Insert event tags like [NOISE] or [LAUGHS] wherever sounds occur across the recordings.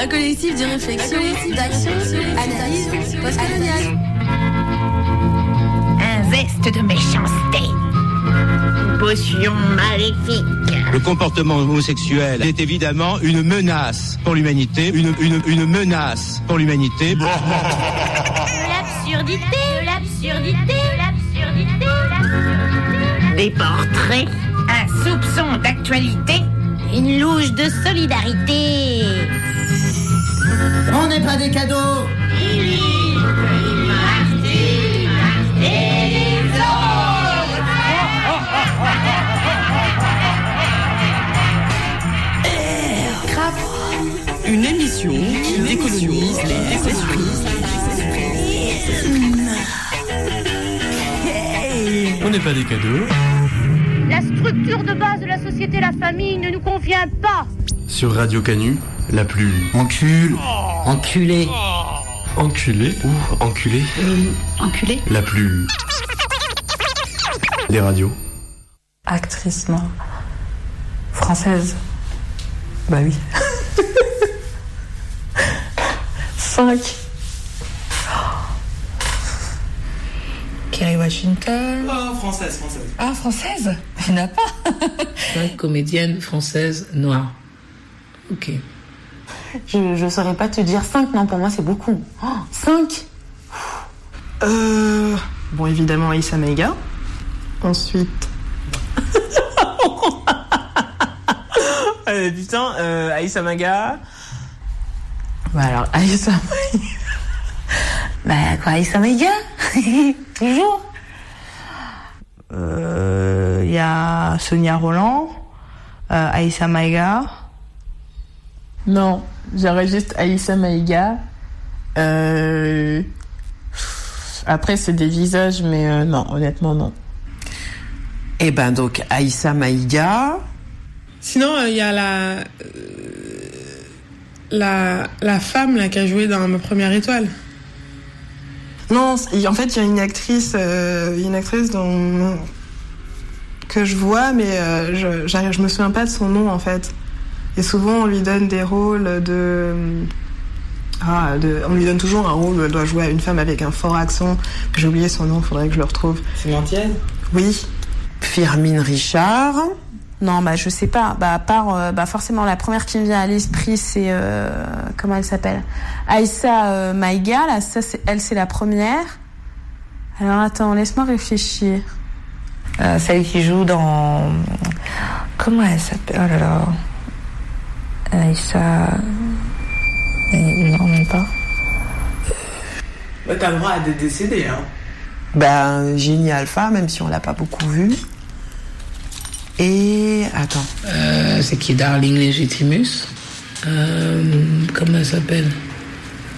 Un collectif de réflexion, d'action, analyse, postcoloniale. Un zeste de méchanceté. Une potion maléfique. Le comportement homosexuel est évidemment une menace pour l'humanité, une, une, une menace pour l'humanité. [LAUGHS] L'absurdité. L'absurdité. De l'absurdité. Des portraits. Un soupçon d'actualité. Une louche de solidarité. On n'est pas des cadeaux Une émission qui décolonise les esprits. On n'est pas des cadeaux. La structure de base de la société, la famille, ne nous convient pas. Sur Radio Canu, la plus Encule Enculé enculée ou enculée, Enculé la plus des radios. Actrice, non. Française. Bah oui. [LAUGHS] 5. Kerry Washington. Oh, française, française. Ah, française? Il n'y en a pas. Cinq comédiennes françaises noires. Ok. Je ne saurais pas te dire 5, non, pour moi c'est beaucoup. 5 Euh, bon, évidemment, Aïssa Meiga. Ensuite. [LAUGHS] Euh, putain, euh, Aïssa Maga. Bah alors, Aïssa Maïga. Bah quoi, Aïssa Maïga [LAUGHS] Toujours? Euh, Il y a Sonia Roland. Euh, Aïssa Maïga. Non, j'aurais juste Aïssa Maïga. Euh, Après, c'est des visages, mais euh, non, honnêtement, non. Eh ben donc Aïssa Maïga. Sinon, il y a la, euh, la, la femme là, qui a joué dans ma première étoile. Non, en fait, il y a une actrice, euh, une actrice dont, que je vois, mais euh, je, je me souviens pas de son nom en fait. Et souvent, on lui donne des rôles de. Ah, de, on lui donne toujours un rôle où elle doit jouer à une femme avec un fort accent. J'ai oublié son nom, faudrait que je le retrouve. C'est Mantienne Oui. Firmine Richard. Non, bah je sais pas. Bah à part, euh, bah forcément la première qui me vient à l'esprit, c'est euh, comment elle s'appelle? Aïssa euh, Maïga. Là, ça, c'est elle, c'est la première. Alors attends, laisse-moi réfléchir. Euh, celle qui joue dans comment elle s'appelle? Oh là là. Aïssa. Non, même pas. Bah, t'as le droit à des décédés, hein. Ben Génie Alpha, même si on l'a pas beaucoup vu. Et attends. Euh, c'est qui Darling Legitimus? Euh, Comment elle s'appelle?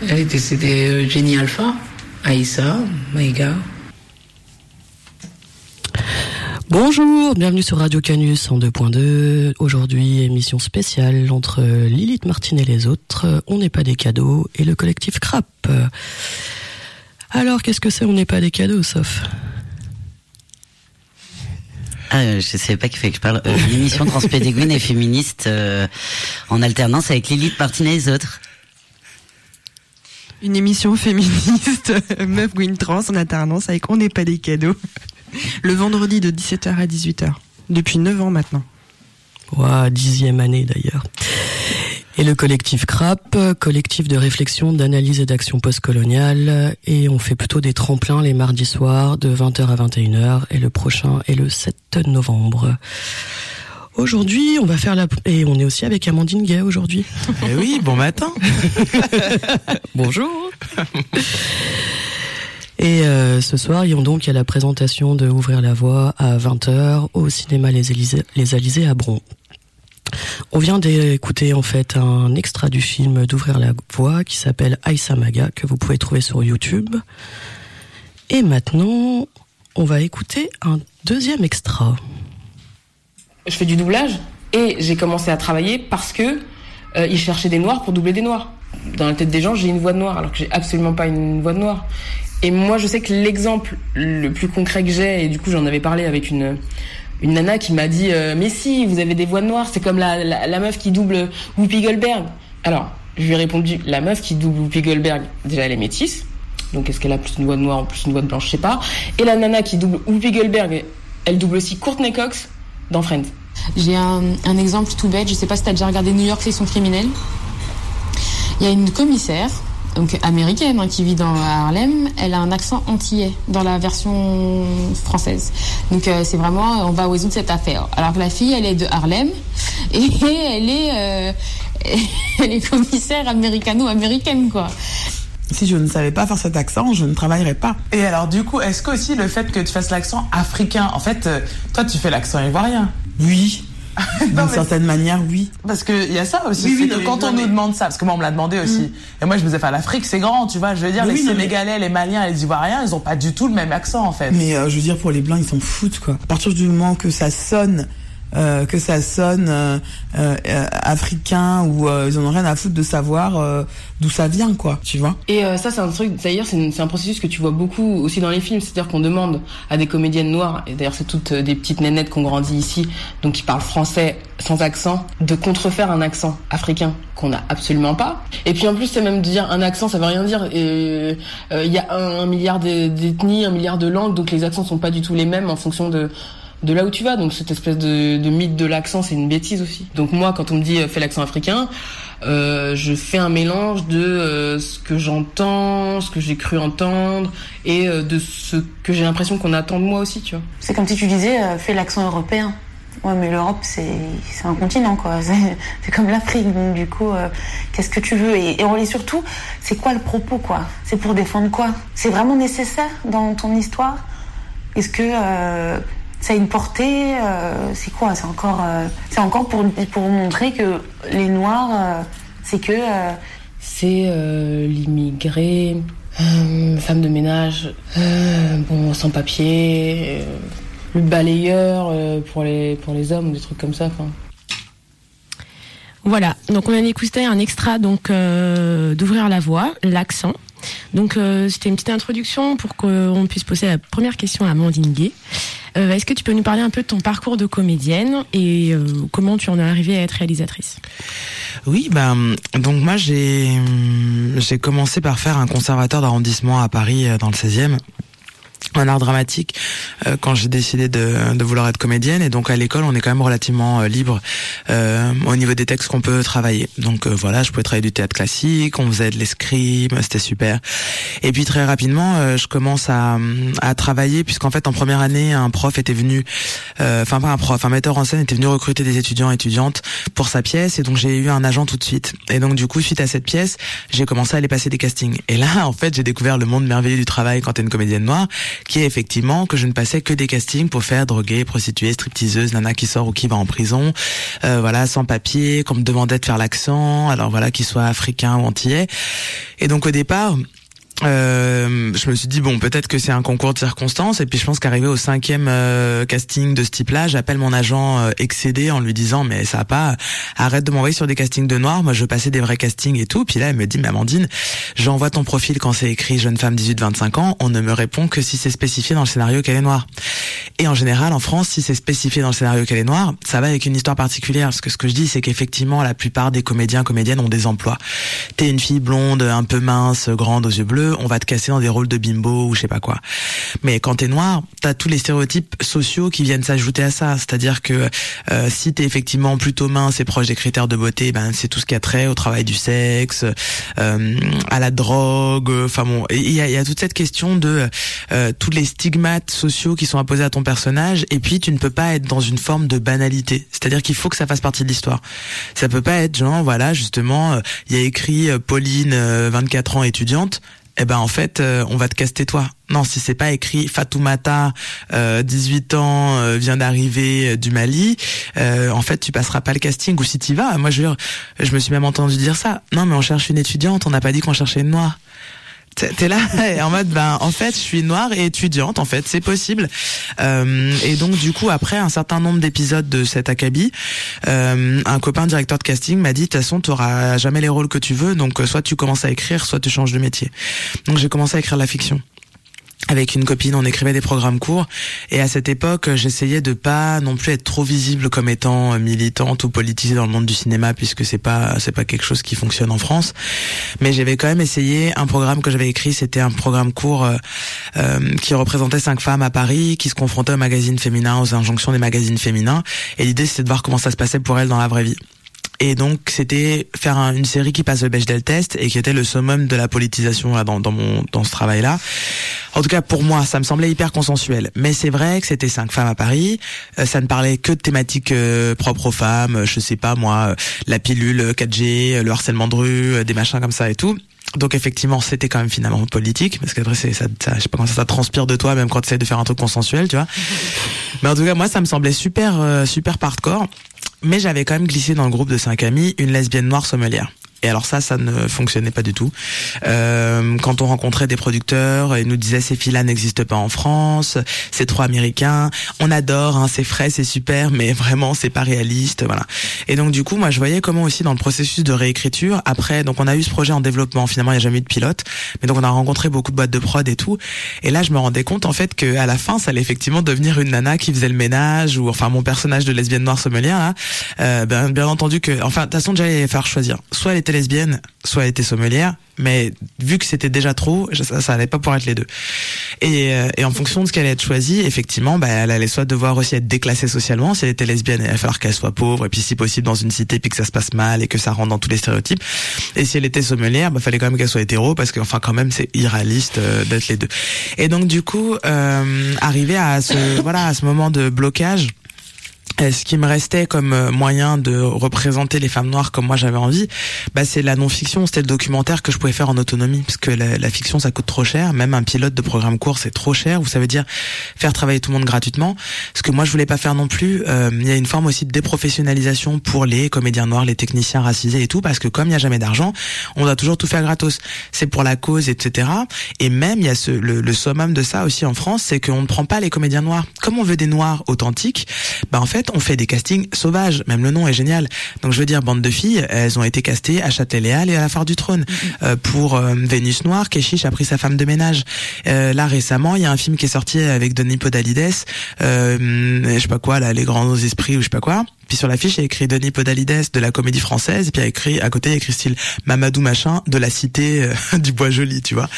Elle était c'était euh, Jenny Alpha, Aïssa, Maïga. Bonjour, bienvenue sur Radio Canus en 2.2. Aujourd'hui, émission spéciale entre Lilith Martin et les autres. On n'est pas des cadeaux et le collectif Crap. Alors, qu'est-ce que c'est On n'est pas des cadeaux, sauf Ah, je savais pas qu'il fallait que je parle. Euh, une émission transpédéguine et féministe euh, en alternance avec Lilith Martin et les autres. Une émission féministe, [LAUGHS] meuf Gwyn Trans en alternance avec On n'est pas des cadeaux. [LAUGHS] Le vendredi de 17h à 18h. Depuis 9 ans maintenant. Ouah, dixième année d'ailleurs. Et le collectif CRAP, collectif de réflexion, d'analyse et d'action postcoloniale. Et on fait plutôt des tremplins les mardis soirs de 20h à 21h. Et le prochain est le 7 novembre. Aujourd'hui, on va faire la... Et on est aussi avec Amandine Gay aujourd'hui. Eh oui, bon matin. [LAUGHS] Bonjour. [LAUGHS] Et euh, ce soir, il y a donc la présentation de Ouvrir la voie à 20h au cinéma Les Élysées, à Bron. On vient d'écouter en fait un extrait du film d'Ouvrir la voie qui s'appelle Aïssa Maga que vous pouvez trouver sur YouTube. Et maintenant, on va écouter un deuxième extra. Je fais du doublage et j'ai commencé à travailler parce que euh, ils cherchaient des noirs pour doubler des noirs. Dans la tête des gens, j'ai une voix de noir alors que j'ai absolument pas une voix de noir. Et moi, je sais que l'exemple le plus concret que j'ai, et du coup, j'en avais parlé avec une une nana qui m'a dit euh, mais si vous avez des voix de noir, c'est comme la, la, meuf qui double Whoopi Goldberg. Alors Je lui ai répondu, la meuf qui double Whoopi Goldberg, déjà elle est métisse. Donc est-ce qu'elle a plus une voix noire ou plus une voix blanche, je sais pas. Et la nana qui double Whoopi Goldberg, elle double aussi Courtney Cox dans Friends. J'ai un, un exemple tout bête, je sais pas si t'as déjà regardé New York, c'est son criminel. Il y a une commissaire, donc américaine, hein, qui vit dans Harlem. Elle a un accent antillais dans la version française. Donc euh, c'est vraiment, on va résoudre cette affaire. Alors que la fille, elle est de Harlem [LAUGHS] et elle est, euh, [LAUGHS] elle est commissaire américano-américaine, quoi. Si je ne savais pas faire cet accent, je ne travaillerais pas. Et alors du coup, est-ce que aussi le fait que tu fasses l'accent africain, en fait, euh, toi tu fais l'accent ivoirien? Oui. D'une certaine manière, oui. Parce que il y a ça aussi, Oui, c'est oui, que non, mais quand on nous mais- demande ça, parce que moi on me l'a demandé aussi, Mm. et moi je me disais, enfin l'Afrique c'est grand, tu vois, je veux dire, Mais les oui, mais- Sénégalais, les Maliens, les Ivoiriens, ils ont pas du tout le même accent en fait. Mm. Euh, Mais je veux dire, pour les blancs, ils s'en foutent, quoi. À partir du moment que ça sonne euh, que ça sonne euh, euh, africain ou euh, ils en ont rien à foutre de savoir d'où ça vient quoi tu vois Et ça, c'est un truc, d'ailleurs, c'est un processus que tu vois beaucoup aussi dans les films. C'est-à-dire qu'on demande à des comédiennes noires, et d'ailleurs, c'est toutes des petites nénettes qui ont grandi ici, donc qui parlent français sans accent, de contrefaire un accent africain qu'on n'a absolument pas. Et puis en plus, c'est même de dire un accent, ça veut rien dire. Il y a un, un milliard d'e- d'ethnies, un milliard de langues, donc les accents sont pas du tout les mêmes en fonction de de là où tu vas. Donc cette espèce de, mythe de l'accent, c'est une bêtise aussi. Donc moi, quand on me dit euh, fais l'accent africain, euh, je fais un mélange de euh, ce que j'entends, ce que j'ai cru entendre, et de ce que j'ai l'impression qu'on attend de moi aussi, tu vois. C'est comme si tu disais, fais l'accent européen. Ouais, mais l'Europe, c'est un continent, quoi. [LAUGHS] C'est comme l'Afrique, donc du coup, qu'est-ce que tu veux? Et, on est surtout, c'est quoi le propos, quoi? C'est pour défendre quoi? C'est vraiment nécessaire dans ton histoire? Est-ce que ça a une portée euh, C'est quoi C'est encore, euh, c'est encore pour pour montrer que les Noirs, euh, c'est que euh, C'est euh, l'immigré, euh, femme de ménage, euh, bon, sans papier, euh, le balayeur euh, pour les pour les hommes, des trucs comme ça. Voilà, donc on a écouté un extra donc euh, d'ouvrir la voix, l'accent. Donc euh, c'était une petite introduction pour qu'on puisse poser la première question à Amandine Gay. Euh, Est-ce que tu peux nous parler un peu de ton parcours de comédienne et euh, comment tu en es arrivée à être réalisatrice? Oui, ben donc moi j'ai j'ai commencé par faire un conservateur d'arrondissement à Paris euh, dans le 16e en art dramatique euh, quand j'ai décidé de, de vouloir être comédienne. Et donc à l'école on est quand même relativement euh, libre euh, au niveau des textes qu'on peut travailler. Donc euh, voilà je pouvais travailler du théâtre classique on faisait de l'escrime c'était super. Et puis très rapidement euh, je commence à, à travailler puisqu'en fait en première année un prof était venu enfin pas un prof un metteur en scène était venu recruter des étudiants et étudiantes pour sa pièce. Et donc j'ai eu un agent tout de suite. Et donc du coup suite à cette pièce j'ai commencé à aller passer des castings. Et là [LAUGHS] en fait j'ai découvert le monde merveilleux du travail quand t'es une comédienne noire qui est effectivement que je ne passais que des castings pour faire droguer, prostituée, stripteaseuse, nana qui sort ou qui va en prison, euh, voilà, sans papier, qu'on me demandait de faire l'accent, alors voilà, qu'il soit africain ou antillais. Et donc au départ, euh, je me suis dit bon peut-être que c'est un concours de circonstances. Et puis je pense qu'arrivé au cinquième euh, casting de ce type-là j'appelle mon agent euh, excédé en lui disant mais ça va pas arrête de m'envoyer sur des castings de noirs moi je veux passer des vrais castings et tout. Puis là elle me dit mais Amandine j'envoie ton profil quand c'est écrit jeune femme 18-25 ans. On ne me répond que si c'est spécifié dans le scénario qu'elle est noire. Et en général en France si c'est spécifié dans le scénario qu'elle est noire ça va avec une histoire particulière. Parce que ce que je dis c'est qu'effectivement la plupart des comédiens comédiennes ont des emplois. T'es une fille blonde un peu mince grande aux yeux bleus on va te casser dans des rôles de bimbo ou je sais pas quoi. Mais quand t'es noir, t'as tous les stéréotypes sociaux qui viennent s'ajouter à ça. C'est-à-dire que euh, si t'es effectivement plutôt mince et proche des critères de beauté, ben c'est tout ce qui a trait au travail du sexe, euh, à la drogue. Enfin bon, il y a, y a toute cette question de euh, tous les stigmates sociaux qui sont imposés à ton personnage. Et puis tu ne peux pas être dans une forme de banalité. C'est-à-dire qu'il faut que ça fasse partie de l'histoire. Ça peut pas être genre voilà justement, euh, il y a écrit euh, Pauline, euh, 24 ans étudiante eh ben en fait euh, on va te caster toi. Non, si c'est pas écrit Fatoumata, euh, 18 ans, euh, vient d'arriver euh, du Mali, en fait tu passeras pas le casting ou si t'y vas. Moi je je me suis même entendu dire ça. Non mais on cherche une étudiante, on n'a pas dit qu'on cherchait une noire. T'es là [LAUGHS] en mode ben en fait je suis noire et étudiante en fait c'est possible. Euh, et donc du coup après un certain nombre d'épisodes de cet acabit euh, un copain directeur de casting m'a dit de toute façon t'auras jamais les rôles que tu veux donc euh, soit tu commences à écrire soit tu changes de métier. Donc j'ai commencé à écrire la fiction avec une copine, on écrivait des programmes courts et à cette époque, j'essayais de pas non plus être trop visible comme étant militante ou politisée dans le monde du cinéma puisque c'est pas c'est pas quelque chose qui fonctionne en France. Mais j'avais quand même essayé un programme que j'avais écrit, c'était un programme court euh, euh, qui représentait cinq femmes à Paris qui se confrontaient aux magazines féminins, aux injonctions des magazines féminins et l'idée c'était de voir comment ça se passait pour elles dans la vraie vie. Et donc c'était faire une série qui passe le Bechdel test et qui était le summum de la politisation là, dans, dans mon dans ce travail-là. En tout cas pour moi, ça me semblait hyper consensuel. Mais c'est vrai que c'était cinq femmes à Paris. Euh, ça ne parlait que de thématiques euh, propres aux femmes. Je sais pas moi, euh, la pilule 4G, le harcèlement de rue, des machins comme ça et tout. Donc effectivement, c'était quand même finalement politique, parce qu'après, ça, ça, je sais pas comment ça, ça transpire de toi, même quand tu essaies de faire un truc consensuel, tu vois. [LAUGHS] Mais en tout cas, moi, ça me semblait super, super hardcore. Mais j'avais quand même glissé dans le groupe de cinq amis une lesbienne noire sommelière. Et alors ça, ça ne fonctionnait pas du tout. Euh, quand on rencontrait des producteurs, ils nous disaient ces filles-là n'existent pas en France, c'est trop américain. On adore, hein, c'est frais, c'est super, mais vraiment c'est pas réaliste, voilà. Et donc du coup, moi je voyais comment aussi dans le processus de réécriture, après, donc on a eu ce projet en développement. Finalement, il n'y a jamais eu de pilote, mais donc on a rencontré beaucoup de boîtes de prod et tout. Et là, je me rendais compte en fait que la fin, ça allait effectivement devenir une nana qui faisait le ménage ou enfin mon personnage de lesbienne noire sommelière. Là, euh, ben, bien entendu que, enfin de toute façon, j'allais faire choisir. Soit elle était lesbienne, soit elle était sommelière, mais vu que c'était déjà trop, ça, ça allait pas pouvoir être les deux. Et, euh, et en fonction de ce qu'elle allait être choisie, effectivement, bah, elle allait soit devoir aussi être déclassée socialement, si elle était lesbienne, il allait falloir qu'elle soit pauvre, et puis si possible dans une cité, puis que ça se passe mal, et que ça rentre dans tous les stéréotypes. Et si elle était sommelière, bah, fallait quand même qu'elle soit hétéro, parce que enfin quand même c'est irréaliste euh, d'être les deux. Et donc du coup, euh, arrivé à ce voilà à ce moment de blocage ce qui me restait comme euh, moyen de représenter les femmes noires comme moi j'avais envie, bah c'est la non-fiction, c'était le documentaire que je pouvais faire en autonomie, parce que la, fiction ça coûte trop cher, même un pilote de programme court c'est trop cher, ou ça veut dire faire travailler tout le monde gratuitement, ce que moi je voulais pas faire non plus. Euh, il y a une forme aussi de déprofessionnalisation pour les comédiens noirs, les techniciens racisés et tout, parce que comme il n'y a jamais d'argent, on doit toujours tout faire gratos. C'est pour la cause, etc. Et même il y a ce, le, le summum de ça aussi en France, c'est qu'on ne prend pas les comédiens noirs. Comme on veut des noirs authentiques, bah en fait on fait des castings sauvages. Même le nom est génial. Donc je veux dire, bande de filles, elles ont été castées à Châtelet-Léal et à la Foire du Trône. Euh, pour euh, Vénus Noire, Keshish a pris sa femme de ménage. Euh, là récemment, il y a un film qui est sorti avec Denis Podalides, euh, je sais pas quoi, là, les grands esprits ou je sais pas quoi. Puis sur l'affiche, il y écrit Denis Podalides de la comédie française, et puis il écrit à côté, il y a écrit Mamadou machin de la cité euh, [LAUGHS] du Bois Joli, tu vois.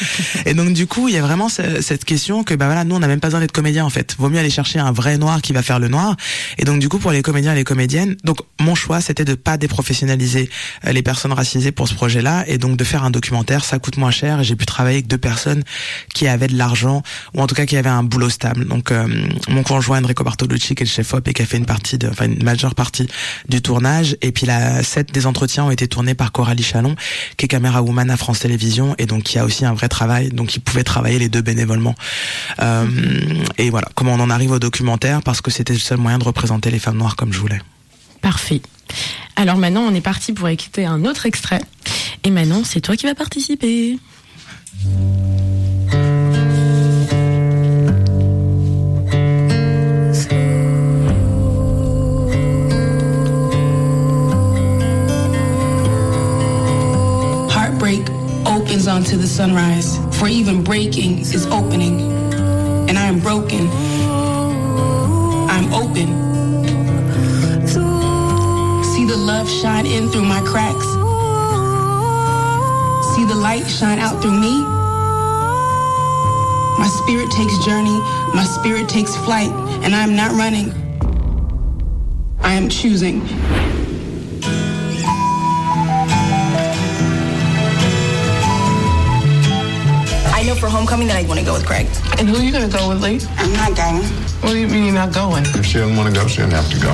et donc du coup, il y a vraiment cette question que bah voilà, nous on n'a même pas besoin d'être comédien en fait. Vaut mieux aller chercher un vrai noir qui va faire le noir. Et donc du coup, pour les comédiens et les comédiennes, donc mon choix c'était de pas déprofessionnaliser euh, les personnes racisées pour ce projet-là, et donc de faire un documentaire, ça coûte moins cher. Et j'ai pu travailler avec deux personnes qui avaient de l'argent ou en tout cas qui avaient un boulot stable. Donc euh, mon conjoint Enrico Bartolucci qui est le chef op et qui a fait une partie de, enfin une majeure partie du tournage. Et puis la set des entretiens ont été tournés par Coralie Chalon, qui est caméra woman à France Télévisions et donc qui a aussi un vrai travail. Donc ils pouvaient travailler les deux bénévolement. Euh, et voilà, comment on en arrive au documentaire? Parce que c'était le seul moyen de représenter les femmes noires comme je voulais. Parfait. Alors maintenant, on est parti pour écouter un autre extrait. Et maintenant, c'est toi qui vas participer. Opens onto the sunrise. For even breaking is opening. And I am broken. I'm open. See the love shine in through my cracks. See the light shine out through me. My spirit takes journey. My spirit takes flight. And I am not running. I am choosing. Know for homecoming then I want to go with Craig. And who are you going to go with, Lee? I'm not going. What do you mean you're not going? If she doesn't want to go, she doesn't have to go.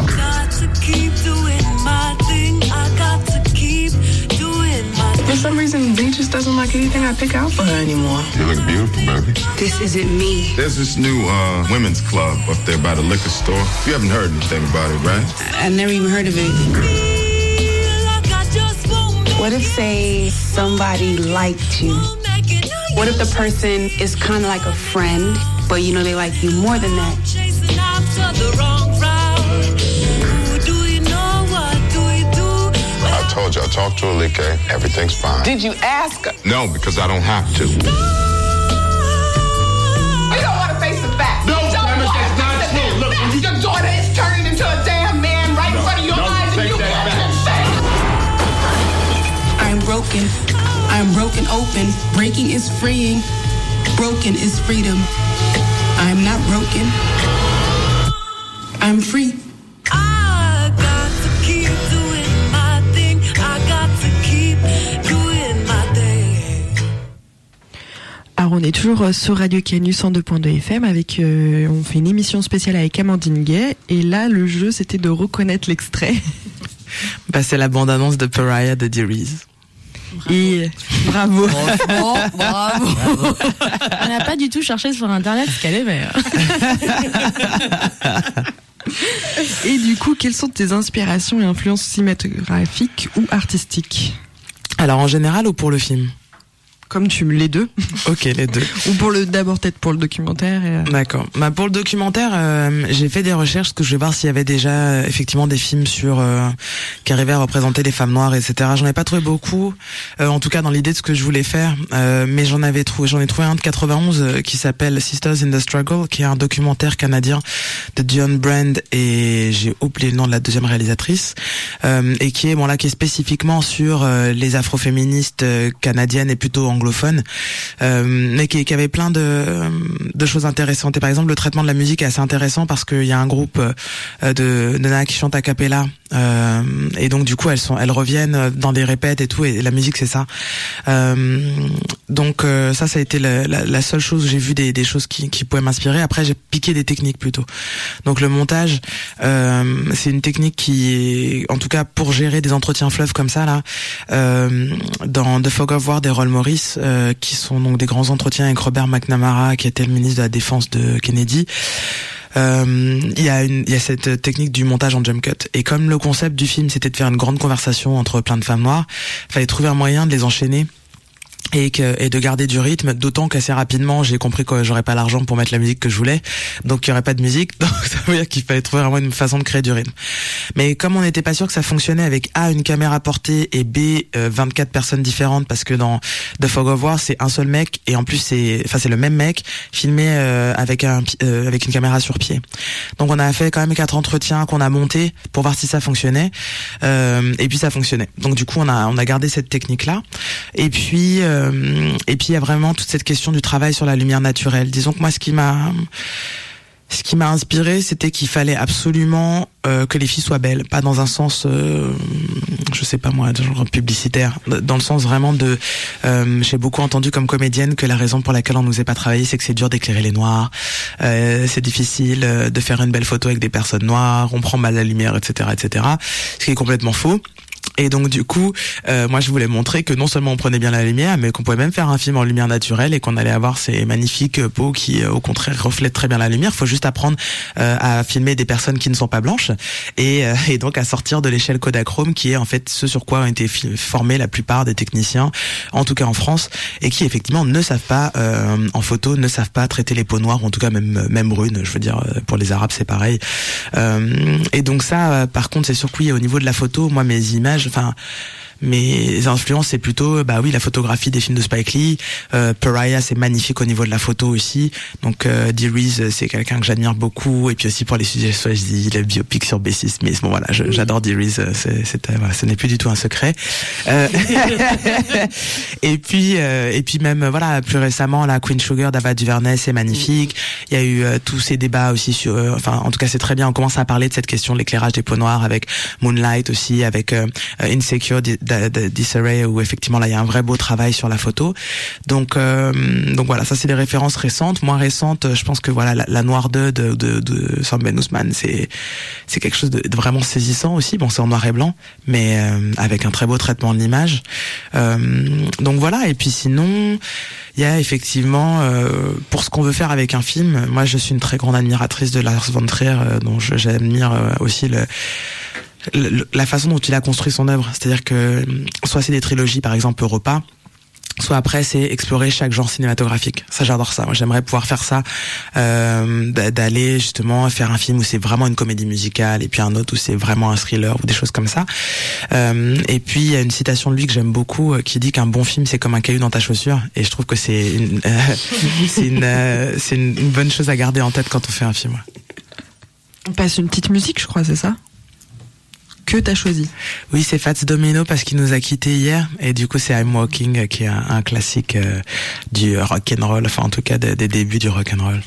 For some reason, B just doesn't like anything I pick out for her anymore. You look beautiful, baby. This isn't me. There's this new uh, women's club up there by the liquor store. You haven't heard anything about it, right? I, I've never even heard of it. What if, say, somebody liked you? What if the person is kind of like a friend, but you know they like you more than that? I told you, I talked to Alike. Everything's fine. Did you ask her? No, because I don't have to. I'm broken open. Breaking is freeing. Broken is freedom. I'm not broken. I'm free. Alors on est toujours euh, sur Radio Canu 102.2 FM avec euh, on fait une émission spéciale avec Amandine Gay et là le jeu c'était de reconnaître l'extrait. Bah c'est la bande-annonce de Pariah de Et bravo. Franchement, bravo. On n'a pas du tout cherché sur internet ce qu'elle aimait. [LAUGHS] Et du coup, quelles sont tes inspirations et influences cinématographiques ou artistiques? Alors en général ou pour le film? Comme tu les deux. [LAUGHS] Ok, les deux. Ou pour le d'abord peut-être pour le documentaire. et, euh, D'accord. Bah pour le documentaire, euh, j'ai fait des recherches parce que je vais voir s'il y avait déjà euh, effectivement des films sur euh, qui arrivaient à représenter les femmes noires, etc. J'en ai pas trouvé beaucoup, euh, en tout cas dans l'idée de ce que je voulais faire, euh, mais j'en avais trouvé, j'en ai trouvé un de 91 euh, qui s'appelle Sisters in the Struggle, qui est un documentaire canadien de Dion Brand et j'ai oublié le nom de la deuxième réalisatrice euh, et qui est bon là qui est spécifiquement sur euh, les afroféministes canadiennes et plutôt anglophones, euh, mais qui, qui avait plein de, de choses intéressantes. Et par exemple, le traitement de la musique est assez intéressant parce qu'il y a un groupe euh, de, de nanas qui chantent a cappella. Euh, et donc du coup elles sont elles reviennent dans des répètes et tout et la musique c'est ça euh, donc euh, ça ça a été la, la, la seule chose où j'ai vu des, des choses qui, qui pouvaient m'inspirer après j'ai piqué des techniques plutôt donc le montage euh, c'est une technique qui est en tout cas pour gérer des entretiens fleuves comme ça là dans The Fog of War d'Errol Morris euh, qui sont donc des grands entretiens avec Robert McNamara qui était le ministre de la défense de Kennedy euh, il y a il cette technique du montage en jump cut. Et comme le concept du film, c'était de faire une grande conversation entre plein de femmes noires, fallait trouver un moyen de les enchaîner et, que, et de garder du rythme, d'autant qu'assez rapidement j'ai compris que j'aurais pas l'argent pour mettre la musique que je voulais, donc il y aurait pas de musique, [LAUGHS] donc ça veut dire qu'il fallait trouver vraiment une façon de créer du rythme. Mais comme on n'était pas sûr que ça fonctionnait avec A une caméra portée et B euh, 24 personnes différentes, parce que dans The Fog of War c'est un seul mec et en plus c'est, enfin c'est le même mec filmé euh, avec un euh, avec une caméra sur pied. Donc on a fait quand même quatre entretiens qu'on a montés pour voir si ça fonctionnait, euh, et puis ça fonctionnait. Donc du coup on a on a gardé cette technique là, et puis euh, et puis il y a vraiment toute cette question du travail sur la lumière naturelle. Disons que moi ce qui m'a ce qui m'a inspiré, c'était qu'il fallait absolument euh, que les filles soient belles, pas dans un sens, euh, je sais pas moi, genre publicitaire, dans le sens vraiment de. euh, J'ai beaucoup entendu comme comédienne que la raison pour laquelle on nous ait pas travaillé, c'est que c'est dur d'éclairer les noirs, c'est difficile de faire une belle photo avec des personnes noires, on prend mal la lumière, etc., etc. Ce qui est complètement faux. Et donc du coup, euh, moi je voulais montrer que non seulement on prenait bien la lumière, mais qu'on pouvait même faire un film en lumière naturelle et qu'on allait avoir ces magnifiques peaux qui, euh, au contraire, reflètent très bien la lumière. Il faut juste apprendre euh, à filmer des personnes qui ne sont pas blanches et, euh, et donc à sortir de l'échelle Kodachrome, qui est en fait ce sur quoi ont été formés la plupart des techniciens, en tout cas en France, et qui effectivement ne savent pas euh, en photo, ne savent pas traiter les peaux noires, en tout cas même même brunes. Je veux dire, euh, pour les Arabes c'est pareil. Et donc ça, par contre, c'est sûr que oui, au niveau de la photo, moi mes images, enfin mes influences c'est plutôt bah oui la photographie des films de Spike Lee. Euh, Pariah c'est magnifique au niveau de la photo aussi. Donc euh, Dee Reese c'est quelqu'un que j'admire beaucoup. Et puis aussi pour les sujets choisis le biopic sur B6 mais bon voilà je- j'adore Dee Reese euh, c'est c'est, euh, voilà, ce n'est plus du tout un secret. Euh, [LAUGHS] et puis euh, et puis même voilà plus récemment la Queen Sugar d'Ava DuVernay c'est magnifique. Il y a eu tous ces débats aussi sur enfin en tout cas c'est très bien. On commence à parler de cette question de l'éclairage des peaux noires avec Moonlight aussi avec Insecure Disarray où effectivement là il y a un vrai beau travail sur la photo. Donc euh, donc voilà ça c'est des références récentes. Moins récentes je pense que voilà la, Noire 2 de de, Sam Ben Ousmane c'est c'est quelque chose de, vraiment saisissant aussi. Bon c'est en noir et blanc mais euh, avec un très beau traitement de l'image. Euh, donc voilà et puis sinon il y a effectivement pour ce qu'on veut faire avec un film moi je suis une très grande admiratrice de Lars von Trier dont j'admire aussi le- la façon dont il a construit son œuvre. C'est-à-dire que euh, soit c'est des trilogies, par exemple Europa, soit après c'est explorer chaque genre cinématographique. Ça j'adore ça. Moi j'aimerais pouvoir faire ça, euh, d'a- d'aller justement faire un film où c'est vraiment une comédie musicale et puis un autre où c'est vraiment un thriller ou des choses comme ça. Euh, et puis il y a une citation de lui que j'aime beaucoup euh, qui dit qu'un bon film c'est comme un caillou dans ta chaussure et je trouve que c'est une, [LAUGHS] euh, c'est une, une, bonne chose à garder en tête quand on fait un film. On passe une petite musique, je crois, c'est ça? Que t'as choisi Oui, c'est Fats Domino parce qu'il nous a quittés hier et du coup c'est I'm Walking qui est un, classique du rock and roll, enfin en tout cas des, des débuts du rock and roll.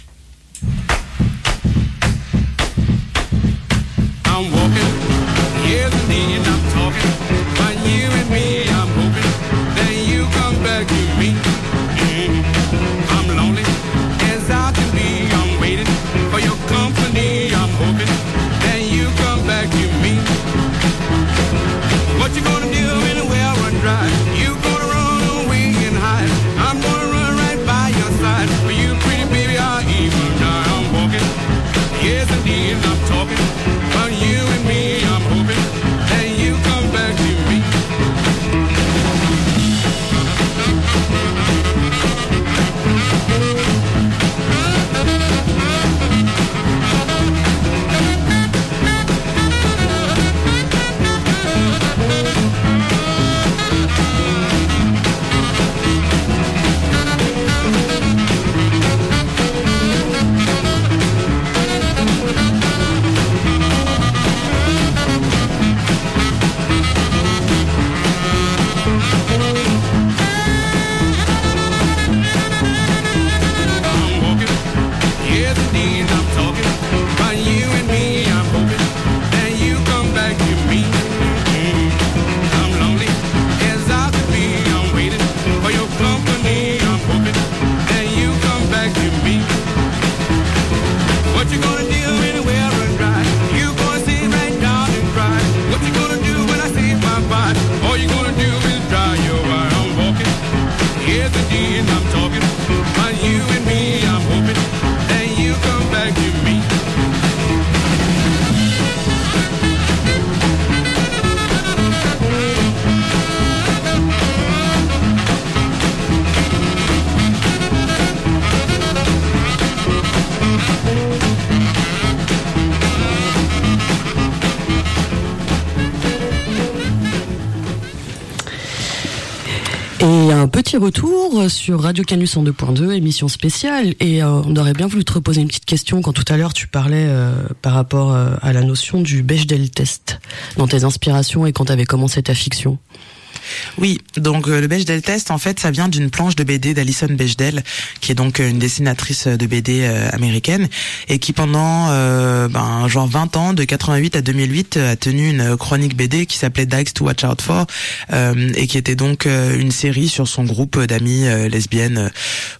Et un petit retour sur Radio Canus en 2.2, émission spéciale. Et euh, on aurait bien voulu te reposer une petite question quand tout à l'heure tu parlais euh, par rapport euh, à la notion du Bechdel test dans tes inspirations et quand tu avais commencé ta fiction. Oui, donc euh, le Bechdel test, en fait, ça vient d'une planche de BD d'Alison Bechdel, qui est donc euh, une dessinatrice de BD euh, américaine et qui pendant euh, ben, genre 20 ans, de 88 à 2008, a tenu une chronique BD qui s'appelait Dykes to Watch Out For euh, et qui était donc euh, une série sur son groupe d'amis euh, lesbiennes, euh,